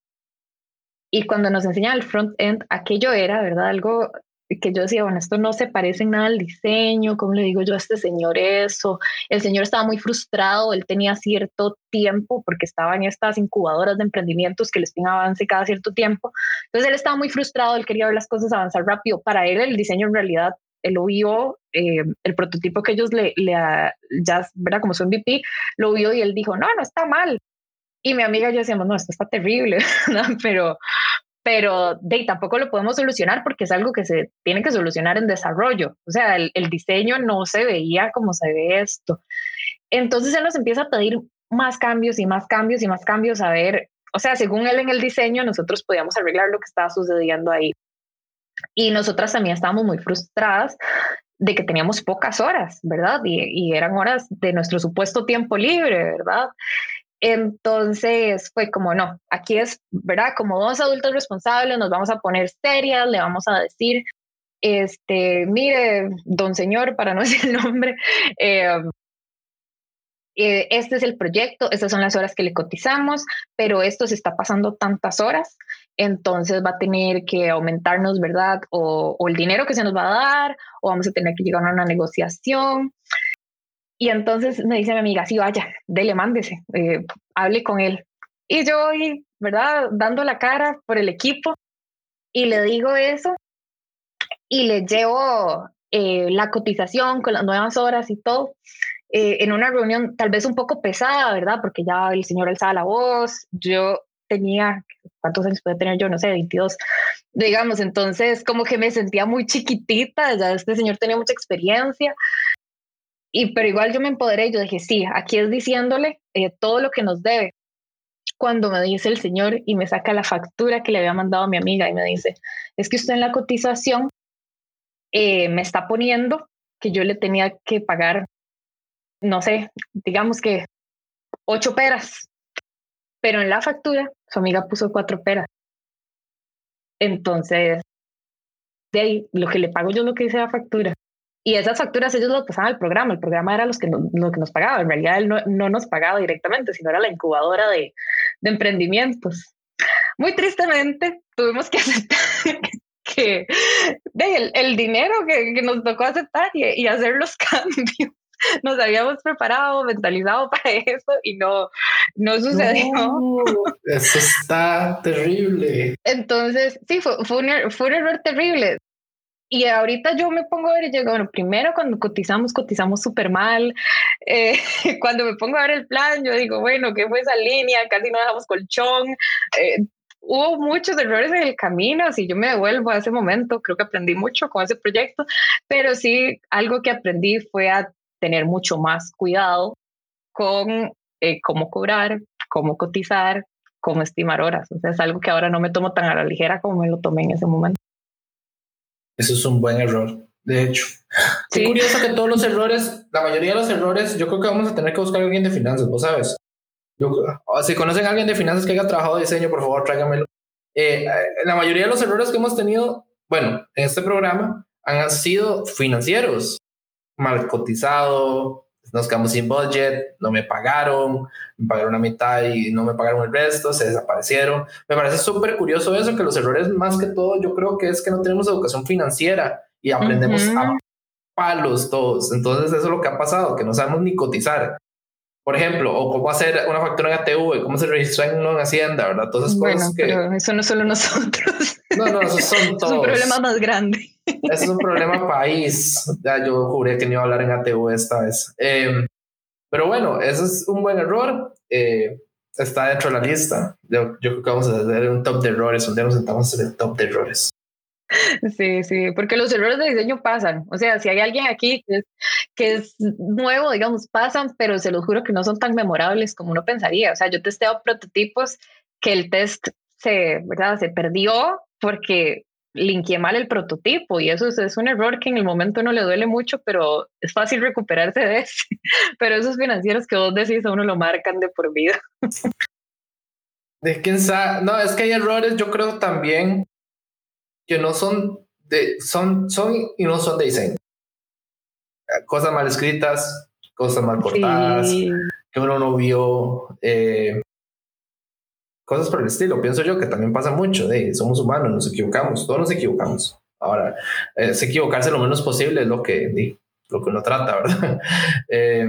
Y cuando nos enseñan el front-end, aquello era, ¿verdad? Algo que yo decía, bueno, esto no se parece en nada al diseño, ¿cómo le digo yo a este señor eso? El señor estaba muy frustrado, él tenía cierto tiempo porque estaba en estas incubadoras de emprendimientos que les piden avance cada cierto tiempo. Entonces él estaba muy frustrado, él quería ver las cosas avanzar rápido. Para él el diseño en realidad él lo vio, eh, el prototipo que ellos le, le ya, ¿verdad? Como su MVP, lo vio y él dijo, no, no está mal. Y mi amiga y yo decíamos, no, esto está terrible, pero, pero de tampoco lo podemos solucionar porque es algo que se tiene que solucionar en desarrollo. O sea, el diseño no se veía como se ve esto. Entonces él nos empieza a pedir más cambios y más cambios y más cambios a ver, o sea, según él en el diseño, nosotros podíamos arreglar lo que estaba sucediendo ahí. Y nosotras también estábamos muy frustradas de que teníamos pocas horas, ¿verdad? Y, eran horas de nuestro supuesto tiempo libre, ¿verdad? Entonces fue como, no, aquí es, ¿verdad? Como dos adultos responsables, nos vamos a poner serias, le vamos a decir, este, mire, don señor, para no decir el nombre, eh, eh, este es el proyecto, estas son las horas que le cotizamos, pero esto se está pasando tantas horas entonces va a tener que aumentarnos, ¿verdad? O, el dinero que se nos va a dar, o vamos a tener que llegar a una negociación. Y entonces me dice mi amiga, sí, vaya, dele, mándese, eh, hable con él. Y yo, ¿verdad? Dando la cara por el equipo y le digo eso y le llevo eh, la cotización con las nuevas horas y todo. Eh, en una reunión tal vez un poco pesada, ¿verdad? Porque ya el señor alzaba la voz, yo tenía, ¿cuántos años puede tener yo? No sé, 22, digamos, entonces como que me sentía muy chiquitita, ya este señor tenía mucha experiencia, y pero igual yo me empoderé yo dije, sí, aquí es diciéndole eh, todo lo que nos debe. Cuando me dice el señor y me saca la factura que le había mandado a mi amiga y me dice, es que usted en la cotización eh, me está poniendo que yo le tenía que pagar, no sé, digamos que ocho peras pero en la factura, su amiga puso cuatro peras. Entonces, de ahí, lo que le pago yo es lo que dice la factura. Y esas facturas ellos lo pasaban al programa. El programa era los que lo que nos pagaba. En realidad él no, nos pagaba directamente, sino era la incubadora de, de emprendimientos. Muy tristemente, tuvimos que aceptar que de el, dinero que, que, nos tocó aceptar y, y hacer los cambios nos habíamos preparado, mentalizado para eso y no, no sucedió. eso está terrible. Entonces, sí, fue, fue, un, er, fue un error terrible. Y ahorita yo me pongo a ver y digo, bueno, primero cuando cotizamos, cotizamos súper mal. Eh, cuando me pongo a ver el plan, yo digo, bueno, ¿qué fue esa línea? Casi no dejamos colchón. Eh, hubo muchos errores en el camino. Si yo me devuelvo a ese momento, creo que aprendí mucho con ese proyecto, pero sí, algo que aprendí fue a tener mucho más cuidado con eh, cómo cobrar, cómo cotizar, cómo estimar horas. O sea, es algo que ahora no me tomo tan a la ligera como me lo tomé en ese momento. Eso es un buen error, de hecho. Sí. curioso que todos los errores, la mayoría de los errores, yo creo que vamos a tener que buscar a alguien de finanzas, vos sabes. Yo, si conocen a alguien de finanzas que haya trabajado de diseño, por favor, tráigamelo. Eh, la mayoría de los errores que hemos tenido, bueno, en este programa, han sido financieros. Mal cotizado, nos quedamos sin budget, no me pagaron, me pagaron la mitad y no me pagaron el resto, se desaparecieron. Me parece súper curioso eso, que los errores más que todo yo creo que es que no tenemos educación financiera y aprendemos a palos todos. Entonces eso es lo que ha pasado, que no sabemos ni cotizar. Por ejemplo, o cómo hacer una factura en ATV, cómo se registra en una Hacienda, ¿verdad? Todas esas bueno, pero eso no solo nosotros. No, no, esos son todos. es un problema más grande. Es un problema país. Ya yo juré que no iba a hablar en ATV esta vez. Em, pero bueno, eso es un buen error. Eh, está dentro de la lista. Yo, yo, creo que vamos a hacer un top de errores. Día nos sentamos en el top de errores. Sí, sí, porque los errores de diseño pasan. O sea, si hay alguien aquí que es, que nuevo, digamos, pasan, pero se los juro que no son tan memorables como uno pensaría. O sea, yo testeo prototipos que el test se, ¿verdad? se perdió porque linkeé mal el prototipo y eso es, un error que en el momento no le duele mucho, pero es fácil recuperarse de ese. Pero esos financieros que vos decís a uno lo marcan de por vida. De quién sabe, no, es que hay errores, yo creo también que no son de, son, son y no son de diseño. Cosas mal escritas, cosas mal cortadas, que uno no vio, eh, cosas por el estilo. Pienso yo que también pasa mucho, de, somos humanos, nos equivocamos, todos nos equivocamos. Ahora, eh, equivocarse lo menos posible es lo que, lo que uno trata, ¿verdad? eh,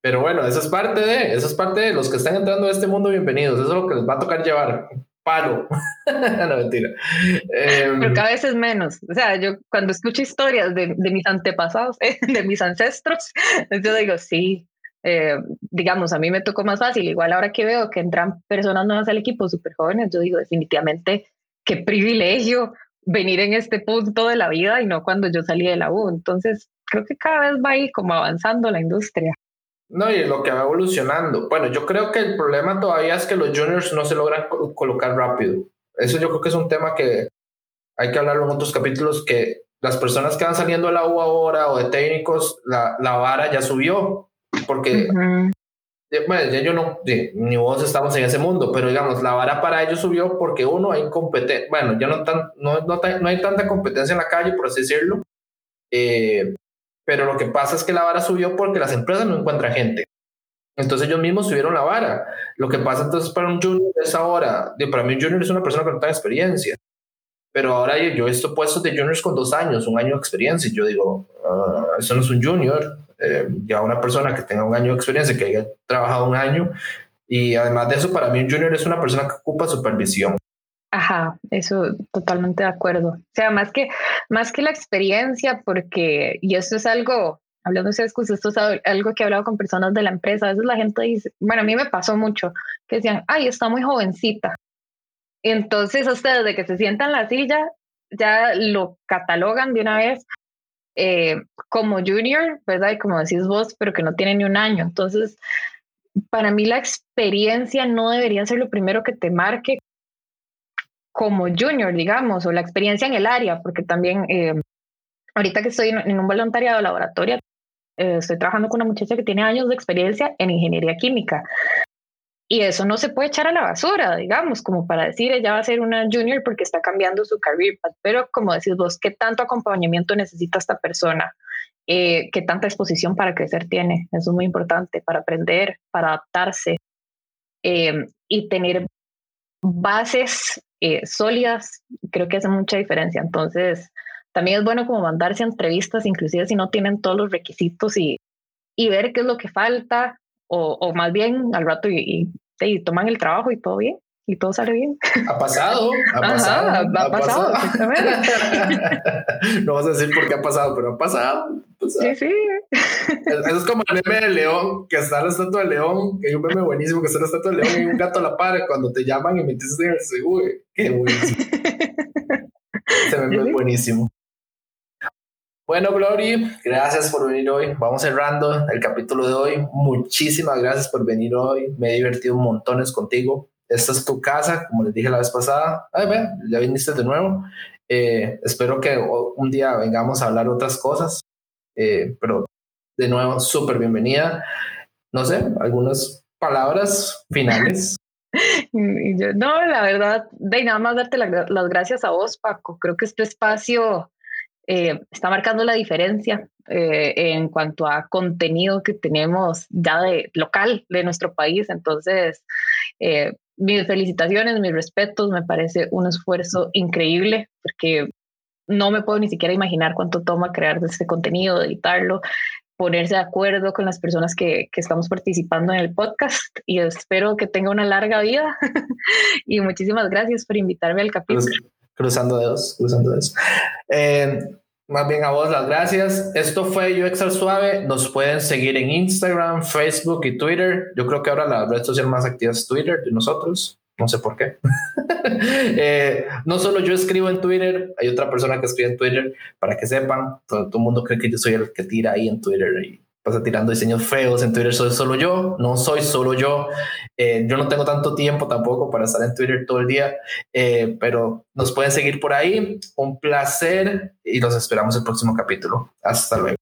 pero bueno, eso es parte de, eso es parte de los que están entrando a este mundo, bienvenidos. Eso es lo que les va a tocar llevar palo. no, mentira. Em, Pero cada vez es menos. O sea, yo cuando escucho historias de, de mis antepasados, de mis ancestros, yo digo, sí, eh, digamos, a mí me tocó más fácil. Igual ahora que veo que entran personas nuevas al equipo, súper jóvenes, yo digo, definitivamente, qué privilegio venir en este punto de la vida y no cuando yo salí de la U. Entonces, creo que cada vez va ahí como avanzando la industria. No, y lo que va evolucionando. Bueno, yo creo que el problema todavía es que los juniors no se logran colocar rápido. Eso yo creo que es un tema que hay que hablarlo en otros capítulos, que las personas que van saliendo de la U ahora o de técnicos, la, la vara ya subió, porque, bueno, ya yo no, ni vos estamos en ese mundo, pero digamos, la vara para ellos subió porque uno, hay competencia, bueno, ya no, tan, no, no, no, hay tanta competencia en la calle, por así decirlo, eh, pero lo que pasa es que la vara subió porque las empresas no encuentran gente. Entonces ellos mismos subieron la vara. Lo que pasa entonces para un junior es ahora, para mí un junior es una persona con tanta experiencia. Pero ahora yo, he visto puestos de juniors con dos años, un año de experiencia, y yo digo, ah, eso no es un junior, eh, ya una persona que tenga un año de experiencia, que haya trabajado un año, y además de eso, para mí un junior es una persona que ocupa supervisión. Ajá, eso totalmente de acuerdo. O sea, más que, más que la experiencia, porque, y esto es algo, hablando de excusas, esto es algo que he hablado con personas de la empresa, a veces la gente dice, bueno, a mí me pasó mucho, que decían, ay, está muy jovencita. Entonces, ustedes desde que se sientan en la silla, ya lo catalogan de una vez eh, como junior, ¿verdad? Y como decís vos, pero que no tiene ni un año. Entonces, para mí la experiencia no debería ser lo primero que te marque como junior, digamos, o la experiencia en el área, porque también eh, ahorita que estoy en, un voluntariado laboratorio, eh, estoy trabajando con una muchacha que tiene años de experiencia en ingeniería química. Y eso no se puede echar a la basura, digamos, como para decir ella va a ser una junior porque está cambiando su career path. Pero como decís vos, ¿qué tanto acompañamiento necesita esta persona? Eh, ¿Qué tanta exposición para crecer tiene? Eso es muy importante para aprender, para adaptarse y tener bases eh, sólidas, creo que hace mucha diferencia. Entonces, también es bueno como mandarse entrevistas, inclusive si no tienen todos los requisitos y, y ver qué es lo que falta, o, o más bien al rato y, y, toman el trabajo y todo bien. y todo sale bien. Ha pasado, ha pasado. ha, pasado, no vas a decir por qué ha pasado, pero ha pasado. Sí, sí. Eso es como el meme del león, que está la estatua del león, que hay un meme buenísimo que está la estatua del león y un gato a la par cuando te llaman y metes en el seguro. Qué buenísimo. Ese meme es buenísimo. Bueno, Glory, gracias por venir hoy. Vamos cerrando el capítulo de hoy. Muchísimas gracias por venir hoy. Me he divertido montones contigo. Esta es tu casa, como les dije la vez pasada. Ay, ya viniste de nuevo. Eh, espero que un día vengamos a hablar otras cosas. Eh, pero de nuevo, súper bienvenida. No sé, algunas palabras finales. No, la verdad, de nada más darte las gracias a vos, Paco. Creo que este espacio eh, está marcando la diferencia eh, en cuanto a contenido que tenemos ya de local de nuestro país. Entonces, eh, mis felicitaciones, mis respetos, me parece un esfuerzo increíble porque no me puedo ni siquiera imaginar cuánto toma crear este contenido, editarlo, ponerse de acuerdo con las personas que, que, estamos participando en el podcast. Y espero que tenga una larga vida. Y muchísimas gracias por invitarme al capítulo cruzando dedos, cruzando dedos. Eh, más bien a vos las gracias. Esto fue UX al Suave. Nos pueden seguir en Instagram, Facebook y Twitter. Yo creo que ahora la red social más activa es Twitter de nosotros. No sé por qué. Eh, no solo yo escribo en Twitter, hay otra persona que escribe en Twitter para que sepan. Todo, todo el mundo cree que yo soy el que tira ahí en Twitter y pasa tirando diseños feos en Twitter, soy solo yo, no soy solo yo. Eh, yo no tengo tanto tiempo tampoco para estar en Twitter todo el día, eh, pero nos pueden seguir por ahí. Un placer y los esperamos el próximo capítulo. Hasta luego.